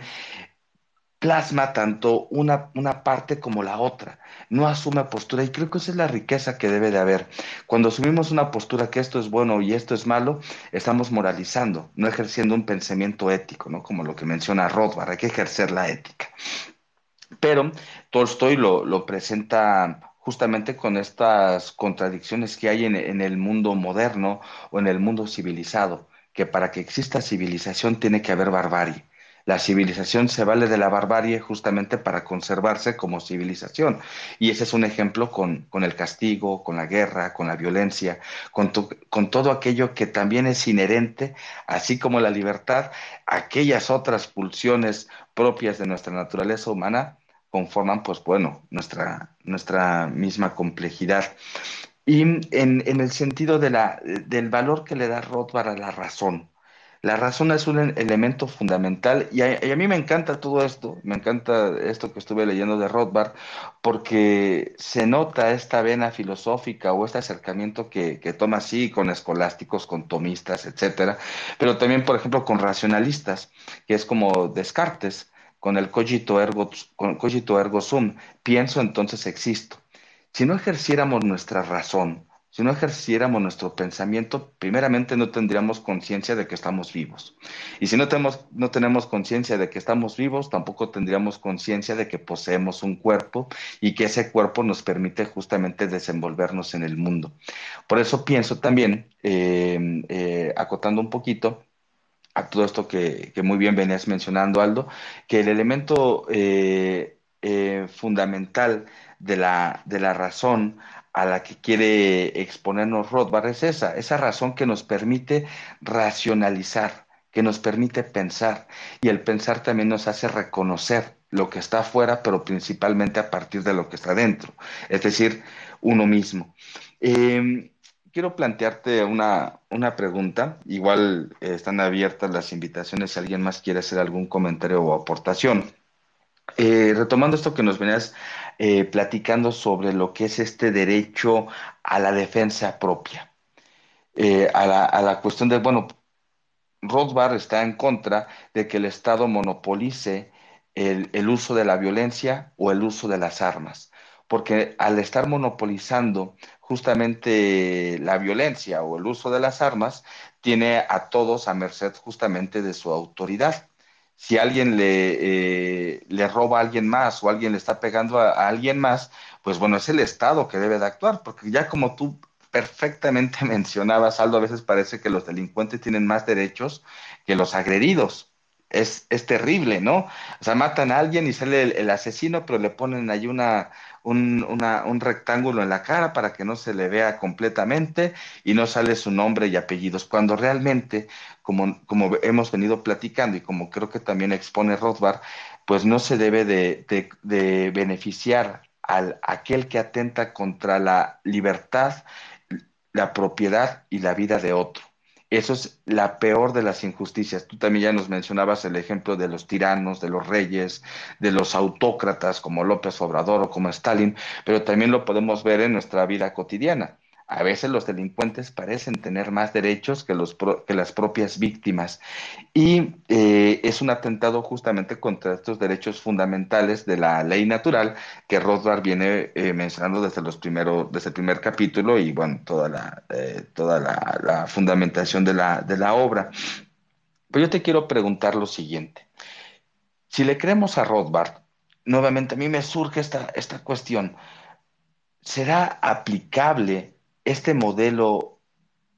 plasma tanto una, una, parte como la otra, no asume postura y creo que esa es la riqueza que debe de haber. Cuando asumimos una postura que esto es bueno y esto es malo, estamos moralizando, no ejerciendo un pensamiento ético, ¿no? Como lo que menciona Rothbard, hay que ejercer la ética. Pero Tolstoy lo, lo presenta justamente con estas contradicciones que hay en, en el mundo moderno o en el mundo civilizado, que para que exista civilización tiene que haber barbarie la civilización se vale de la barbarie justamente para conservarse como civilización. Y ese es un ejemplo con, el castigo, con la guerra, con la violencia, con, con, todo aquello que también es inherente, así como la libertad, aquellas otras pulsiones propias de nuestra naturaleza humana conforman, pues bueno, nuestra, nuestra misma complejidad. Y en, en el sentido de la, del valor que le da Rothbard a la razón, la razón es un elemento fundamental y a, mí me encanta todo esto, me encanta esto que estuve leyendo de Rothbard, porque se nota esta vena filosófica o este acercamiento que, toma así con escolásticos, con tomistas, etcétera, pero también, por ejemplo, con racionalistas, que es como Descartes, con el cogito ergo, con cogito ergo sum, pienso entonces existo. Si no ejerciéramos nuestra razón, si no ejerciéramos nuestro pensamiento, primeramente no tendríamos conciencia de que estamos vivos. Y si no tenemos, no tenemos conciencia de que estamos vivos, tampoco tendríamos conciencia de que poseemos un cuerpo y que ese cuerpo nos permite justamente desenvolvernos en el mundo. Por eso pienso también, eh, eh, acotando un poquito, a todo esto que, muy bien venías mencionando, Aldo, que el elemento eh, fundamental de la, de la razón a la que quiere exponernos Rothbard es esa, esa razón que nos permite racionalizar, que nos permite pensar. Y el pensar también nos hace reconocer lo que está afuera, pero principalmente a partir de lo que está dentro, es decir, uno mismo. Em, quiero plantearte una, una pregunta, igual eh, están abiertas las invitaciones si alguien más quiere hacer algún comentario o aportación. Eh, retomando esto que nos venías eh, platicando sobre lo que es este derecho a la defensa propia, eh, a, la, cuestión de, bueno, Rothbard está en contra de que el Estado monopolice el, uso de la violencia o el uso de las armas, porque al estar monopolizando justamente la violencia o el uso de las armas, tiene a todos a merced justamente de su autoridad si alguien le, eh, le roba a alguien más o alguien le está pegando a, alguien más, pues bueno, es el Estado que debe de actuar, porque ya como tú perfectamente mencionabas, Aldo, a veces parece que los delincuentes tienen más derechos que los agredidos. Es, es terrible, ¿no? O sea, matan a alguien y sale el, asesino, pero le ponen ahí una, un, un rectángulo en la cara para que no se le vea completamente y no sale su nombre y apellidos, cuando realmente como, como hemos venido platicando y como creo que también expone Rothbard, pues no se debe de, beneficiar al aquel que atenta contra la libertad, la propiedad y la vida de otro. Eso es la peor de las injusticias. Tú también ya nos mencionabas el ejemplo de los tiranos, de los reyes, de los autócratas como López Obrador o como Stalin, pero también lo podemos ver en nuestra vida cotidiana a veces los delincuentes parecen tener más derechos que, los que las propias víctimas. Y eh, es un atentado justamente contra estos derechos fundamentales de la ley natural que Rothbard viene eh, mencionando desde, los desde el primer capítulo y bueno, toda la, eh, toda la, fundamentación de la, de la obra. Pero yo te quiero preguntar lo siguiente. Si le creemos a Rothbard, nuevamente a mí me surge esta, esta cuestión. ¿Será aplicable este modelo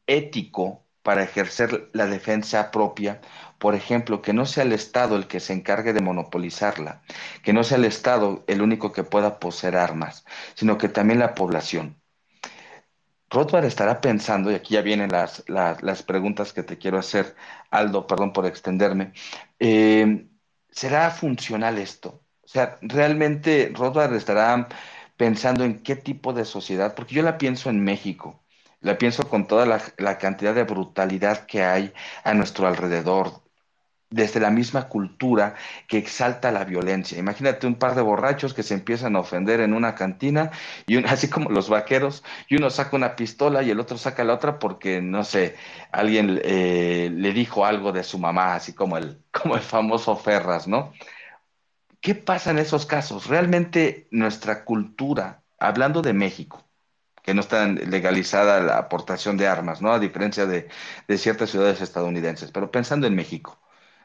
ético para ejercer la defensa propia, por ejemplo, que no sea el Estado el que se encargue de monopolizarla, que no sea el Estado el único que pueda poseer armas, sino que también la población. Rothbard estará pensando, y aquí ya vienen las, las, preguntas que te quiero hacer, Aldo, perdón por extenderme, eh, ¿será funcional esto? O sea, realmente Rothbard estará pensando en qué tipo de sociedad, porque yo la pienso en México, la pienso con toda la, cantidad de brutalidad que hay a nuestro alrededor, desde la misma cultura que exalta la violencia. Imagínate un par de borrachos que se empiezan a ofender en una cantina, y así como los vaqueros, y uno saca una pistola y el otro saca la otra porque, no sé, alguien eh, le dijo algo de su mamá, así como el, como el famoso Ferras, ¿no? ¿Qué pasa en esos casos? Realmente nuestra cultura, hablando de México, que no está legalizada la aportación de armas, ¿no? A diferencia de, ciertas ciudades estadounidenses, pero pensando en México,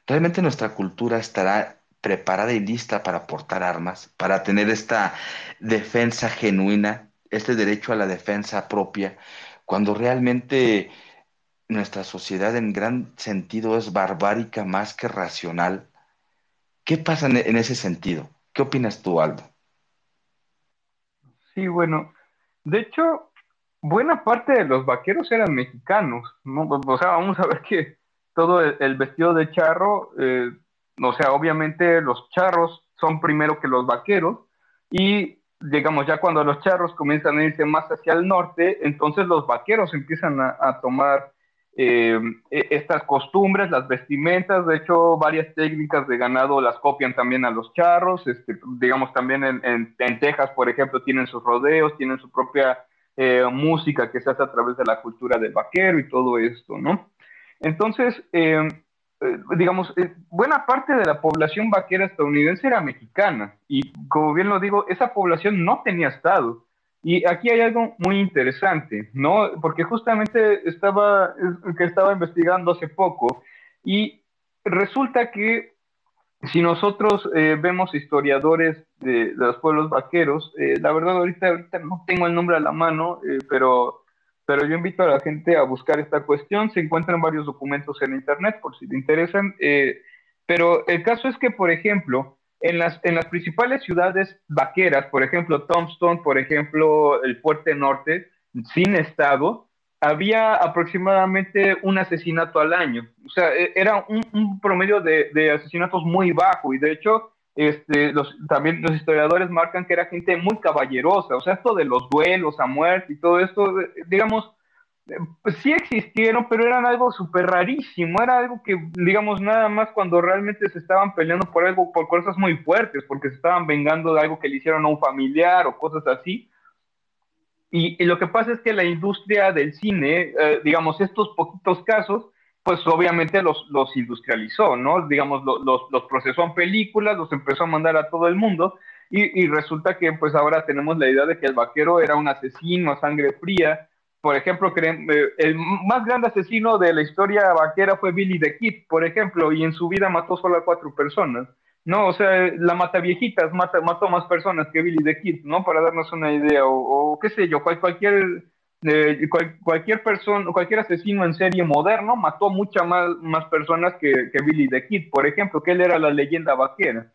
¿Realmente nuestra cultura estará preparada y lista para portar armas, para tener esta defensa genuina, este derecho a la defensa propia, cuando realmente nuestra sociedad en gran sentido es barbárica más que racional? ¿Qué pasa en ese sentido? ¿Qué opinas tú, Aldo? Sí, bueno, de hecho, buena parte de los vaqueros eran mexicanos, ¿no? O sea, vamos a ver que todo el, vestido de charro, eh, o sea, obviamente los charros son primero que los vaqueros y digamos ya cuando los charros comienzan a irse más hacia el norte, entonces los vaqueros empiezan a, tomar eh, e, estas costumbres, las vestimentas, de hecho varias técnicas de ganado las copian también a los charros, este, digamos también en, en, Texas, por ejemplo, tienen sus rodeos, tienen su propia eh, música que se hace a través de la cultura del vaquero y todo esto, ¿no? Entonces, eh, eh, digamos, buena parte de la población vaquera estadounidense era mexicana y como bien lo digo, esa población no tenía estado. Y aquí hay algo muy interesante, ¿no? Porque justamente estaba, que estaba investigando hace poco y resulta que si nosotros vemos historiadores de, los pueblos vaqueros, la verdad ahorita, ahorita no tengo el nombre a la mano, pero pero yo invito a la gente a buscar esta cuestión. Se encuentran varios documentos en Internet por si te interesan. Eh, pero el caso es que, por ejemplo, en las, en las principales ciudades vaqueras, por ejemplo, Tombstone, por ejemplo, el Fuerte Norte, sin estado, había aproximadamente un asesinato al año. O sea, e, era un, promedio de, asesinatos muy bajo y de hecho este, los, también los historiadores marcan que era gente muy caballerosa, o sea, esto de los duelos a muerte y todo esto, digamos, sí existieron, pero eran algo súper rarísimo, era algo que, digamos, nada más cuando realmente se estaban peleando por algo, por cosas muy fuertes, porque se estaban vengando de algo que le hicieron a un familiar o cosas así. Y, lo que pasa es que la industria del cine, eh, digamos, estos poquitos casos, pues obviamente los, los industrializó, ¿no? Digamos, los, los, procesó en películas, los empezó a mandar a todo el mundo y, resulta que pues ahora tenemos la idea de que el vaquero era un asesino a sangre fría. Por ejemplo, eh, el más grande asesino de la historia vaquera fue Billy the Kid, por ejemplo, y en su vida mató solo a cuatro personas. No, o sea, la mata viejitas mata, mató más personas que Billy the Kid, ¿no? Para darnos una idea, o, qué sé yo, cual, cualquier cualquier persona, cualquier asesino en serie moderno mató muchas más, más personas que, que, Billy the Kid, por ejemplo, que él era la leyenda vaquera.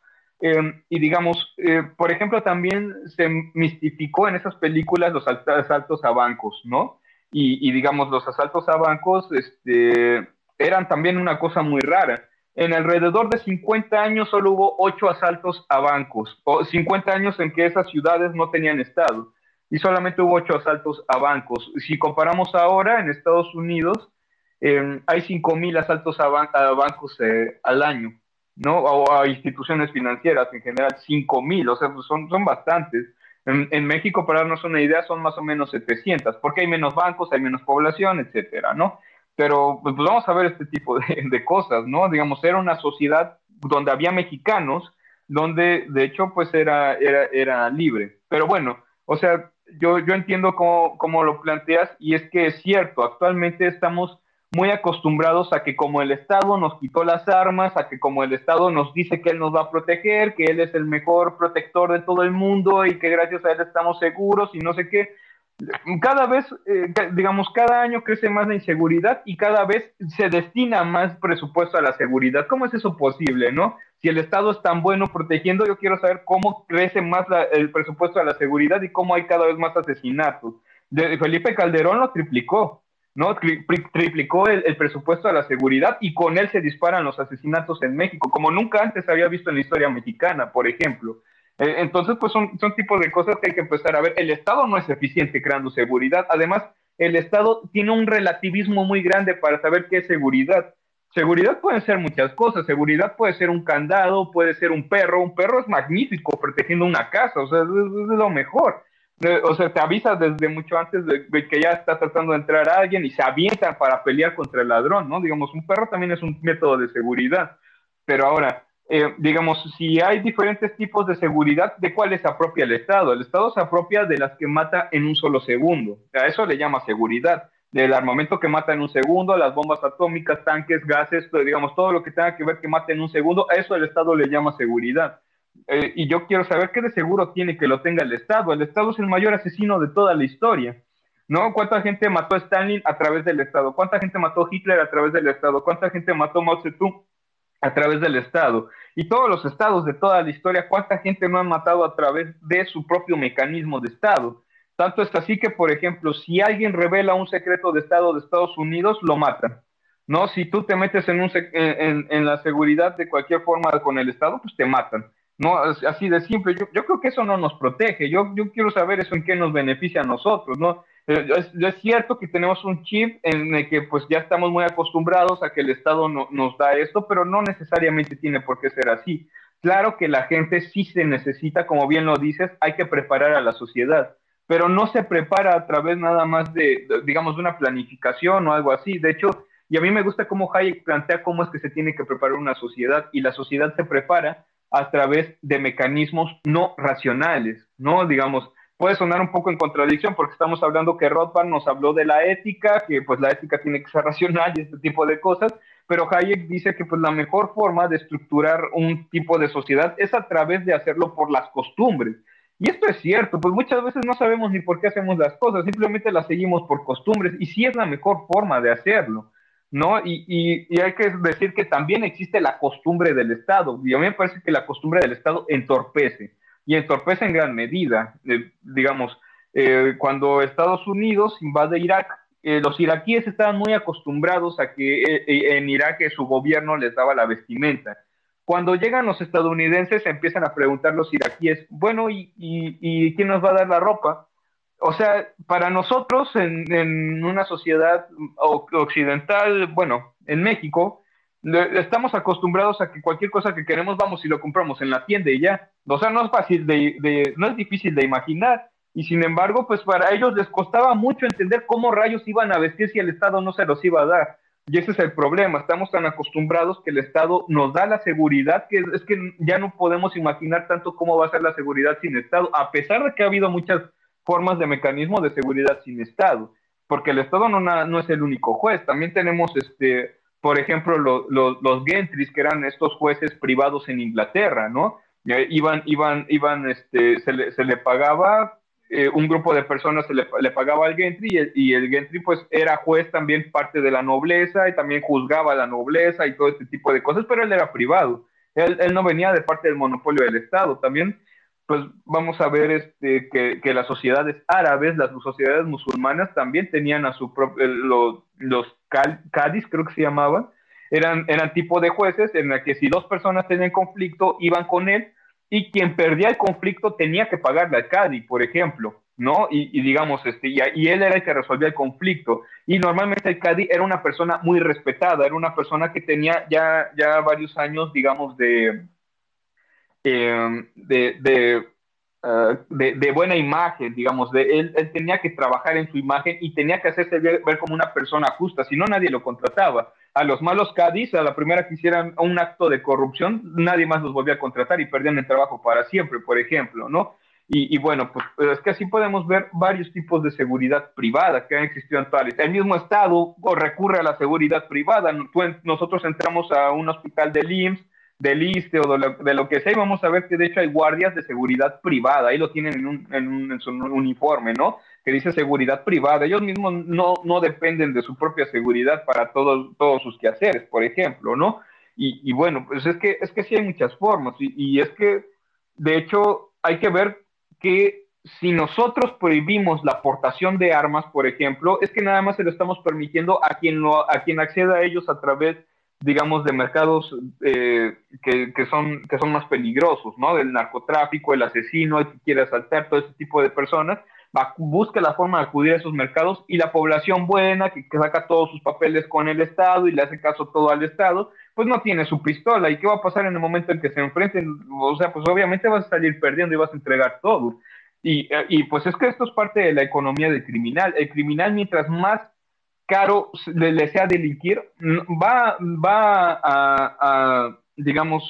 Em, y digamos, eh, por ejemplo, también se mistificó en esas películas los asaltos a bancos, ¿no? Y, digamos, los asaltos a bancos este, eran también una cosa muy rara. En alrededor de 50 años solo hubo 8 asaltos a bancos, o 50 años en que esas ciudades no tenían Estado y solamente hubo ocho asaltos a bancos. Si comparamos ahora en Estados Unidos, eh, hay 5.000 asaltos a, bancos eh, al año, ¿no? O a instituciones financieras en general, 5.000, o sea, pues son, son bastantes. En, México, para darnos una idea, son más o menos 700, porque hay menos bancos, hay menos población, etcétera, ¿no? Pero pues, pues vamos a ver este tipo de, de cosas, ¿no? Digamos, era una sociedad donde había mexicanos, donde de hecho pues era, era, era libre. Pero bueno, o sea, yo, yo entiendo cómo, cómo, lo planteas y es que es cierto, actualmente estamos muy acostumbrados a que como el Estado nos quitó las armas, a que como el Estado nos dice que Él nos va a proteger, que Él es el mejor protector de todo el mundo y que gracias a Él estamos seguros y no sé qué, cada vez, eh, digamos, cada año crece más la inseguridad y cada vez se destina más presupuesto a la seguridad. ¿Cómo es eso posible, no? Si el Estado es tan bueno protegiendo, yo quiero saber cómo crece más el presupuesto a la seguridad y cómo hay cada vez más asesinatos. Felipe Calderón lo triplicó. ¿No? triplicó el, presupuesto de la seguridad y con él se disparan los asesinatos en México, como nunca antes había visto en la historia mexicana, por ejemplo. Eh, entonces, pues son, son tipos de cosas que hay que empezar a ver. El Estado no es eficiente creando seguridad. Además, el Estado tiene un relativismo muy grande para saber qué es seguridad. Seguridad puede ser muchas cosas. Seguridad puede ser un candado, puede ser un perro. Un perro es magnífico protegiendo una casa, o sea, es, lo mejor. O sea, te avisa desde mucho antes de, que ya está tratando de entrar a alguien y se avientan para pelear contra el ladrón, ¿no? Digamos, un perro también es un método de seguridad. Pero ahora, eh, digamos, si hay diferentes tipos de seguridad, ¿de cuáles se apropia el Estado? El Estado se apropia de las que mata en un solo segundo. A eso le llama seguridad. Del armamento que mata en un segundo, las bombas atómicas, tanques, gases, digamos, todo lo que tenga que ver que mate en un segundo, a eso el Estado le llama seguridad. Eh, y yo quiero saber qué de seguro tiene que lo tenga el Estado. El Estado es el mayor asesino de toda la historia. ¿No? ¿Cuánta gente mató a Stalin a través del Estado? ¿Cuánta gente mató a Hitler a través del Estado? ¿Cuánta gente mató a Mao Zedong a través del Estado. Y todos los estados de toda la historia, ¿cuánta gente no han matado a través de su propio mecanismo de Estado? Tanto es así que, por ejemplo, si alguien revela un secreto de Estado de Estados Unidos, lo matan. ¿No? Si tú te metes en, un en, la seguridad de cualquier forma con el Estado, pues te matan. ¿No? Así de simple. Yo, yo, creo que eso no nos protege. Yo, yo quiero saber eso en qué nos beneficia a nosotros, ¿no? Eh, es, cierto que tenemos un chip en el que pues ya estamos muy acostumbrados a que el Estado no, nos da esto, pero no necesariamente tiene por qué ser así. Claro que la gente sí se necesita, como bien lo dices, hay que preparar a la sociedad, pero no se prepara a través nada más de, digamos, de una planificación o algo así. De hecho, y a mí me gusta cómo Hayek plantea cómo es que se tiene que preparar una sociedad y la sociedad se prepara a través de mecanismos no racionales, ¿no? Digamos, puede sonar un poco en contradicción porque estamos hablando que Rothbard nos habló de la ética, que pues la ética tiene que ser racional y este tipo de cosas, pero Hayek dice que pues la mejor forma de estructurar un tipo de sociedad es a través de hacerlo por las costumbres. Y esto es cierto, pues muchas veces no sabemos ni por qué hacemos las cosas, simplemente las seguimos por costumbres y sí es la mejor forma de hacerlo. ¿No? Y, y, y, hay que decir que también existe la costumbre del Estado. Y a mí me parece que la costumbre del Estado entorpece y entorpece en gran medida. Eh, digamos, eh, cuando Estados Unidos invade Irak, eh, los iraquíes estaban muy acostumbrados a que en Irak su gobierno les daba la vestimenta. Cuando llegan los estadounidenses, empiezan a preguntar los iraquíes, bueno, ¿y, y, quién nos va a dar la ropa? O sea, para nosotros en, en una sociedad occidental, bueno, en México, estamos acostumbrados a que cualquier cosa que queremos vamos y lo compramos en la tienda y ya. O sea, no es fácil de, no es difícil de imaginar. Y sin embargo, pues para ellos les costaba mucho entender cómo rayos iban a vestir si el Estado no se los iba a dar. Y ese es el problema. Estamos tan acostumbrados que el Estado nos da la seguridad que es que ya no podemos imaginar tanto cómo va a ser la seguridad sin Estado, a pesar de que ha habido muchas formas de mecanismo de seguridad sin Estado. Porque el Estado no, no es el único juez. También tenemos este por ejemplo, los gentries, que eran estos jueces privados en Inglaterra, ¿no? iban, iban, iban, este, se le, se le pagaba, eh, un grupo de personas se le, pagaba al gentry y el, gentry pues era juez también parte de la nobleza y también juzgaba a la nobleza y todo este tipo de cosas, pero él era privado. Él, él no venía de parte del monopolio del Estado. También pues vamos a ver este, que, que, las sociedades árabes, las sociedades musulmanas también tenían a su propio, los, los creo que se llamaban, eran, eran tipo de jueces en la que si dos personas tenían conflicto, iban con él y quien perdía el conflicto tenía que pagarle al Cádiz, por ejemplo, ¿no? Y, digamos, este, y, y, él era el que resolvía el conflicto. Y normalmente el Cádiz era una persona muy respetada, era una persona que tenía ya, ya varios años, digamos, de, Em, de, ah, de, de, buena imagen, digamos, de él, él, tenía que trabajar en su imagen y tenía que hacerse ver, como una persona justa, si no nadie lo contrataba. A los malos Cádiz, a la primera que hicieran un acto de corrupción, nadie más los volvía a contratar y perdían el trabajo para siempre, por ejemplo, ¿no? Y, y, bueno, pues es que así podemos ver varios tipos de seguridad privada que han existido en. El mismo Estado recurre a la seguridad privada. Nosotros entramos a un hospital de IMSS del ISTE o de lo, que sea, y vamos a ver que de hecho hay guardias de seguridad privada, ahí lo tienen en, un, su uniforme, ¿no? Que dice seguridad privada. Ellos mismos no, dependen de su propia seguridad para todos, sus quehaceres, por ejemplo, ¿no? Y, bueno, pues es que, es que sí hay muchas formas, y, es que, de hecho, hay que ver que si nosotros prohibimos la aportación de armas, por ejemplo, es que nada más se lo estamos permitiendo a quien, lo, a quien acceda a ellos a través, digamos, de mercados eh, que, que, son, que son más peligrosos, ¿no? Del narcotráfico, el asesino, el que quiere asaltar, todo ese tipo de personas, va, busca la forma de acudir a esos mercados y la población buena, que, saca todos sus papeles con el Estado y le hace caso todo al Estado, pues no tiene su pistola. ¿Y qué va a pasar en el momento en que se enfrenten? O sea, pues obviamente vas a salir perdiendo y vas a entregar todo. Y, y, pues es que esto es parte de la economía del criminal. El criminal, mientras más caro le, sea delinquir, va, va a, digamos,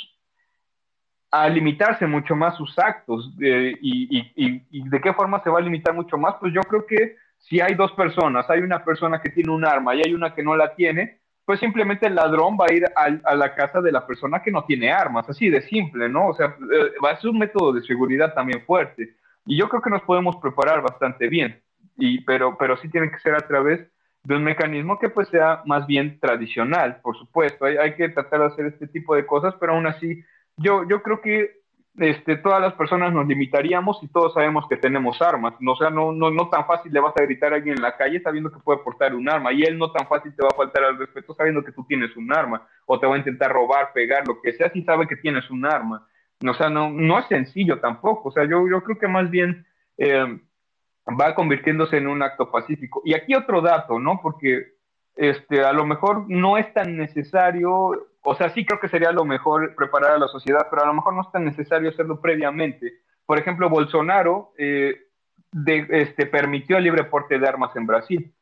a limitarse mucho más sus actos. Eh, y, y, de qué forma se va a limitar mucho más? Pues yo creo que si hay dos personas, hay una persona que tiene un arma y hay una que no la tiene, pues simplemente el ladrón va a ir a, a, la casa de la persona que no tiene armas, así de simple, ¿no? O sea, eh, va a ser un método de seguridad también fuerte. Y yo creo que nos podemos preparar bastante bien, y, pero, pero sí tiene que ser a través de un mecanismo que pues sea más bien tradicional, por supuesto. Hay, hay que tratar de hacer este tipo de cosas, pero aún así yo, yo creo que este, todas las personas nos limitaríamos y todos sabemos que tenemos armas. No, o sea, no, no, no tan fácil le vas a gritar a alguien en la calle sabiendo que puede portar un arma y él no tan fácil te va a faltar al respeto sabiendo que tú tienes un arma o te va a intentar robar, pegar, lo que sea, si sabe que tienes un arma. O sea, no, no es sencillo tampoco. O sea, yo, yo creo que más bien eh, va convirtiéndose en un acto pacífico. Y aquí otro dato, ¿no? Porque este, a lo mejor no es tan necesario, o sea, sí creo que sería lo mejor preparar a la sociedad, pero a lo mejor no es tan necesario hacerlo previamente. Por ejemplo, Bolsonaro eh, este, permitió el libre porte de armas en Brasil.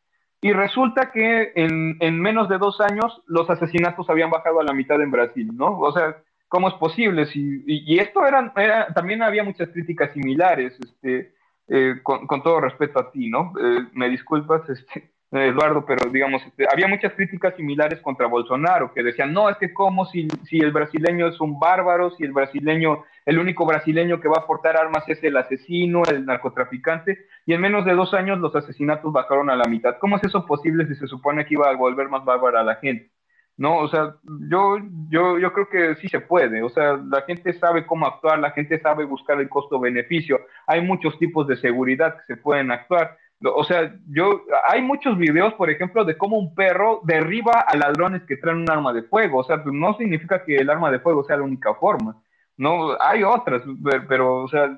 Y resulta que en, en, menos de dos años los asesinatos habían bajado a la mitad en Brasil, ¿no? O sea, ¿Cómo es posible? Si, y, esto era, también había muchas críticas similares, este, eh, con, todo respeto a ti, ¿no? Eh, me disculpas, este, Eduardo, pero digamos, este, había muchas críticas similares contra Bolsonaro, que decían, no, es que como si, si el brasileño es un bárbaro, si el brasileño, el único brasileño que va a portar armas es el asesino, el narcotraficante, y en menos de dos años los asesinatos bajaron a la mitad. ¿Cómo es eso posible si se supone que iba a volver más bárbara a la gente? ¿No? O sea, yo, yo, yo creo que sí se puede, o sea, la gente sabe cómo actuar, la gente sabe buscar el costo-beneficio, hay muchos tipos de seguridad que se pueden actuar, o sea, yo, hay muchos videos, por ejemplo, de cómo un perro derriba a ladrones que traen un arma de fuego, o sea, pues no significa que el arma de fuego sea la única forma, ¿no? Hay otras, pero, o sea,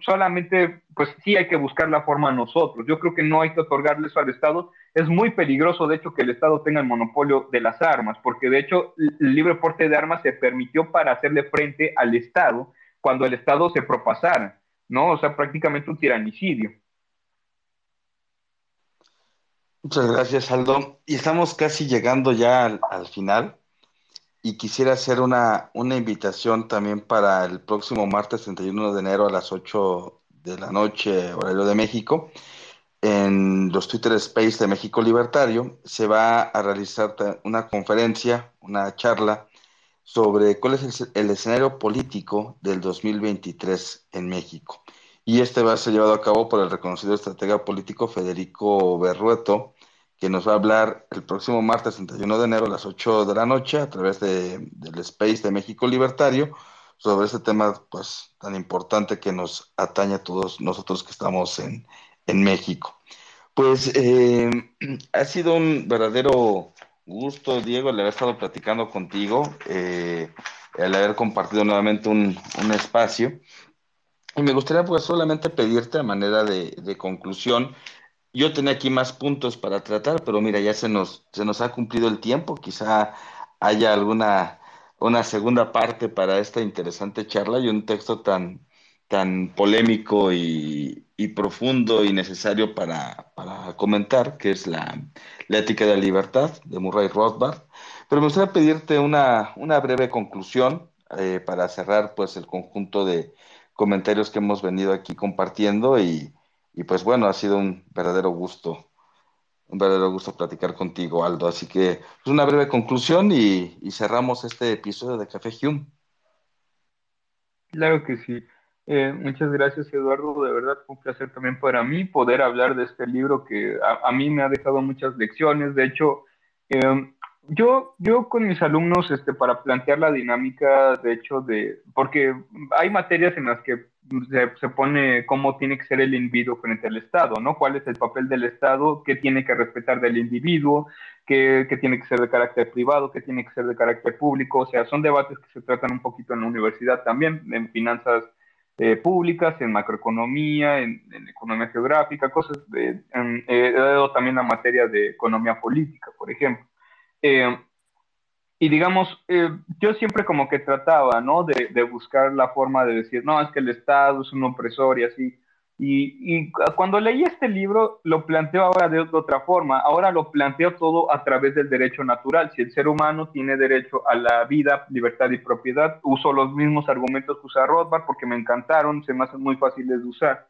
solamente, pues sí hay que buscar la forma nosotros. Yo creo que no hay que otorgarle eso al Estado. Es muy peligroso, de hecho, que el Estado tenga el monopolio de las armas, porque de hecho el libre porte de armas se permitió para hacerle frente al Estado cuando el Estado se propasara, ¿no? O sea, prácticamente un tiranicidio. Muchas gracias, Aldo. Y estamos casi llegando ya al final y quisiera hacer una, una invitación también para el próximo martes 31 de enero a las 8 de la noche, horario de México, en los Twitter Space de México Libertario, se va a realizar una conferencia, una charla sobre cuál es el, el escenario político del 2023 en México. Y este va a ser llevado a cabo por el reconocido estratega político Federico Berrueto, que nos va a hablar el próximo martes 31 de enero a las 8 de la noche a través de, del Space de México Libertario sobre este tema pues tan importante que nos atañe a todos nosotros que estamos en, en México. Pues eh, ha sido un verdadero gusto, Diego, el haber estado platicando contigo, eh, el haber compartido nuevamente un, un, espacio. Y me gustaría pues solamente pedirte a manera de, de conclusión yo tenía aquí más puntos para tratar, pero mira, ya se nos, se nos ha cumplido el tiempo. Quizá haya alguna una segunda parte para esta interesante charla y un texto tan, tan polémico y, y profundo y necesario para, para, comentar, que es la, la ética de la libertad de Murray Rothbard. Pero me gustaría pedirte una, una breve conclusión eh, para cerrar pues el conjunto de comentarios que hemos venido aquí compartiendo y, y pues bueno, ha sido un verdadero gusto, un verdadero gusto platicar contigo, Aldo. Así que pues una breve conclusión y, y, cerramos este episodio de Café Hume. Claro que sí. Eh, muchas gracias, Eduardo. De verdad fue un placer también para mí poder hablar de este libro que a, a mí me ha dejado muchas lecciones. De hecho, eh, yo, yo con mis alumnos, este, para plantear la dinámica, de hecho, de, porque hay materias en las que se, pone cómo tiene que ser el individuo frente al Estado, ¿no? ¿Cuál es el papel del Estado? ¿Qué tiene que respetar del individuo? ¿Qué, tiene que ser de carácter privado? ¿Qué tiene que ser de carácter público? O sea, son debates que se tratan un poquito en la universidad también, en finanzas eh, públicas, en macroeconomía, en, economía geográfica, cosas de, en, he dado también la materia de economía política, por ejemplo. Eh, y digamos, eh, yo siempre como que trataba, ¿no? De, buscar la forma de decir, no, es que el Estado es un opresor y así. Y, cuando leí este libro, lo planteo ahora de otra forma. Ahora lo planteo todo a través del derecho natural. Si el ser humano tiene derecho a la vida, libertad y propiedad, uso los mismos argumentos que usa Rothbard porque me encantaron, se me hacen muy fáciles de usar.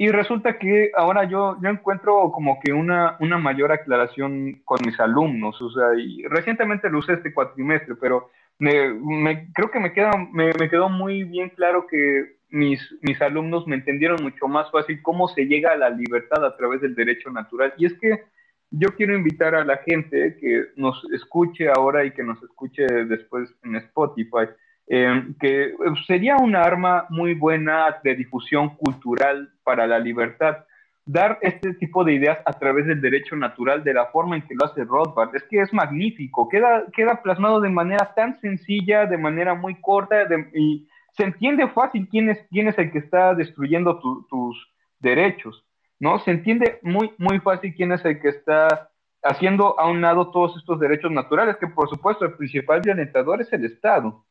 Y resulta que ahora yo, yo encuentro como que una, una mayor aclaración con mis alumnos. O sea, recientemente lo usé este cuatrimestre, pero me, creo que me, queda, me quedó muy bien claro que mis, mis alumnos me entendieron mucho más fácil cómo se llega a la libertad a través del derecho natural. Y es que yo quiero invitar a la gente que nos escuche ahora y que nos escuche después en Spotify, eh, que sería una arma muy buena de difusión cultural para la libertad. Dar este tipo de ideas a través del derecho natural de la forma en que lo hace Rothbard. Es que es magnífico, queda, queda plasmado de manera tan sencilla, de manera muy corta y se entiende fácil quién es, quién es el que está destruyendo tus derechos, ¿no? Se entiende muy, muy fácil quién es el que está haciendo a un lado todos estos derechos naturales, que por supuesto el principal violentador es el Estado.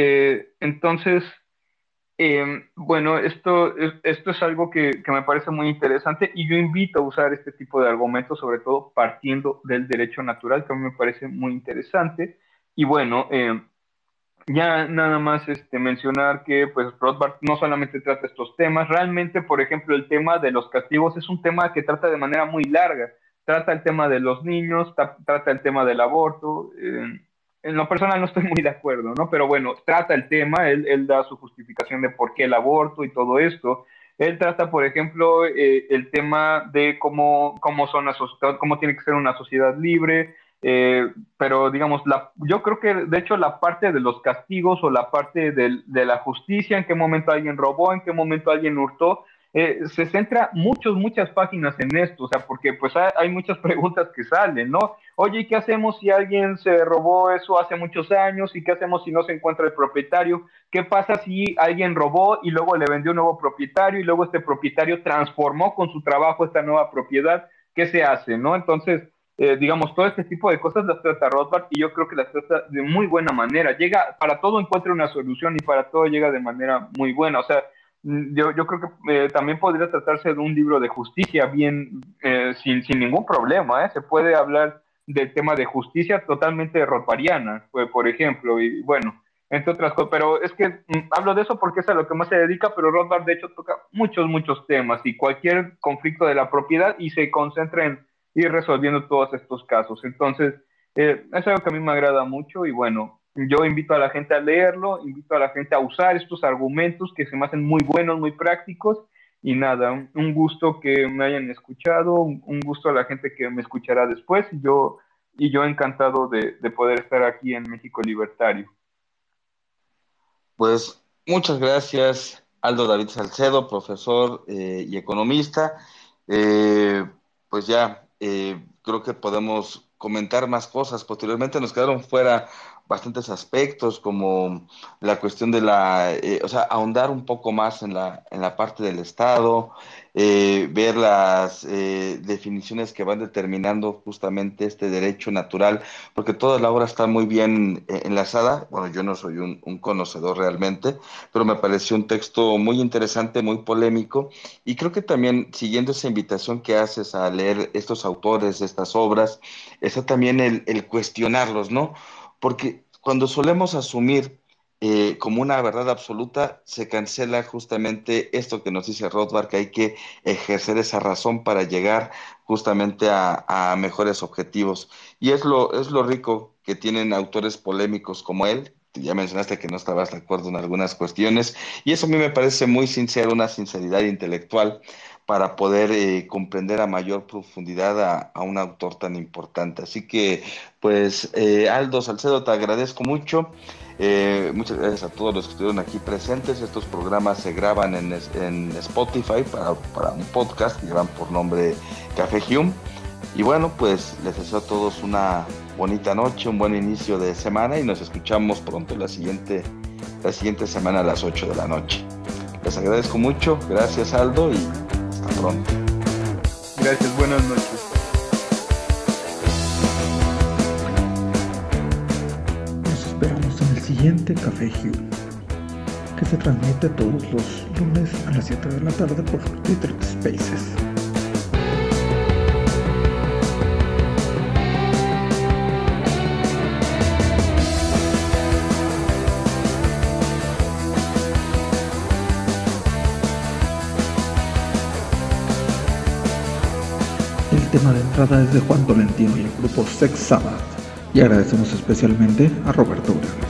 Eh, entonces, em, bueno, esto, esto es algo que, me parece muy interesante y yo invito a usar este tipo de argumentos, sobre todo partiendo del derecho natural, que a mí me parece muy interesante. Y bueno, eh, ya nada más este, mencionar que pues Rothbard no solamente trata estos temas, realmente, por ejemplo, el tema de los castigos es un tema que trata de manera muy larga. Trata el tema de los niños, trata el tema del aborto. Eh, en lo personal no estoy muy de acuerdo, ¿no? Pero bueno, trata el tema, él, él, da su justificación de por qué el aborto y todo esto. Él trata, por ejemplo, eh, el tema de cómo, cómo, son cómo tiene que ser una sociedad libre, eh, pero digamos, la, yo creo que de hecho la parte de los castigos o la parte de, de la justicia, en qué momento alguien robó, en qué momento alguien hurtó, eh, se centra muchas, muchas páginas en esto, o sea, porque pues hay, muchas preguntas que salen, ¿no? Oye, ¿qué hacemos si alguien se robó eso hace muchos años? ¿Y qué hacemos si no se encuentra el propietario? ¿Qué pasa si alguien robó y luego le vendió un nuevo propietario y luego este propietario transformó con su trabajo esta nueva propiedad? ¿Qué se hace, no? Entonces, eh, digamos, todo este tipo de cosas las trata Rothbard y yo creo que las trata de muy buena manera. Llega, para todo encuentra una solución y para todo llega de manera muy buena. O sea, yo, yo creo que eh, también podría tratarse de un libro de justicia bien, eh, sin, sin, ningún problema. ¿eh? Se puede hablar del tema de justicia totalmente rothbardiana, pues, por ejemplo, y bueno, entre otras cosas. Pero es que mm, hablo de eso porque es a lo que más se dedica, pero Rothbard de hecho toca muchos, muchos temas y cualquier conflicto de la propiedad y se concentra en ir resolviendo todos estos casos. Entonces, eh, es algo que a mí me agrada mucho y bueno, yo invito a la gente a leerlo, invito a la gente a usar estos argumentos que se me hacen muy buenos, muy prácticos y nada, un gusto que me hayan escuchado, un gusto a la gente que me escuchará después yo, y yo encantado de, de poder estar aquí en México Libertario. Pues muchas gracias, Aldo David Salcedo, profesor eh, y economista. Eh, pues ya eh, creo que podemos comentar más cosas. Posteriormente nos quedaron fuera bastantes aspectos como la cuestión de la, eh, o sea, ahondar un poco más en la, en la parte del Estado, eh, ver las eh, definiciones que van determinando justamente este derecho natural, porque toda la obra está muy bien enlazada. Bueno, yo no soy un, un, conocedor realmente, pero me pareció un texto muy interesante, muy polémico, y creo que también siguiendo esa invitación que haces a leer estos autores, estas obras, está también el, el cuestionarlos, ¿no? Porque cuando solemos asumir eh, como una verdad absoluta, se cancela justamente esto que nos dice Rothbard, que hay que ejercer esa razón para llegar justamente a, a, mejores objetivos. Y es lo, es lo rico que tienen autores polémicos como él, ya mencionaste que no estabas de acuerdo en algunas cuestiones y eso a mí me parece muy sincero, una sinceridad intelectual para poder eh, comprender a mayor profundidad a, un autor tan importante. Así que, pues, eh, Aldo Salcedo, te agradezco mucho. Eh, muchas gracias a todos los que estuvieron aquí presentes. Estos programas se graban en, en Spotify para, para, un podcast que llevan por nombre Café Hume. Y bueno, pues les deseo a todos una bonita noche, un buen inicio de semana y nos escuchamos pronto la siguiente, la siguiente semana a las 8 de la noche. Les agradezco mucho, gracias Aldo y hasta pronto. Gracias, buenas noches. Nos esperamos en el siguiente Café Hugh, que se transmite todos los lunes a las 7 de la tarde por Twitter Spaces. Tema de entrada es de Juan Tolentino y el grupo Sex Sabbath. Y agradecemos especialmente a Roberto Ura.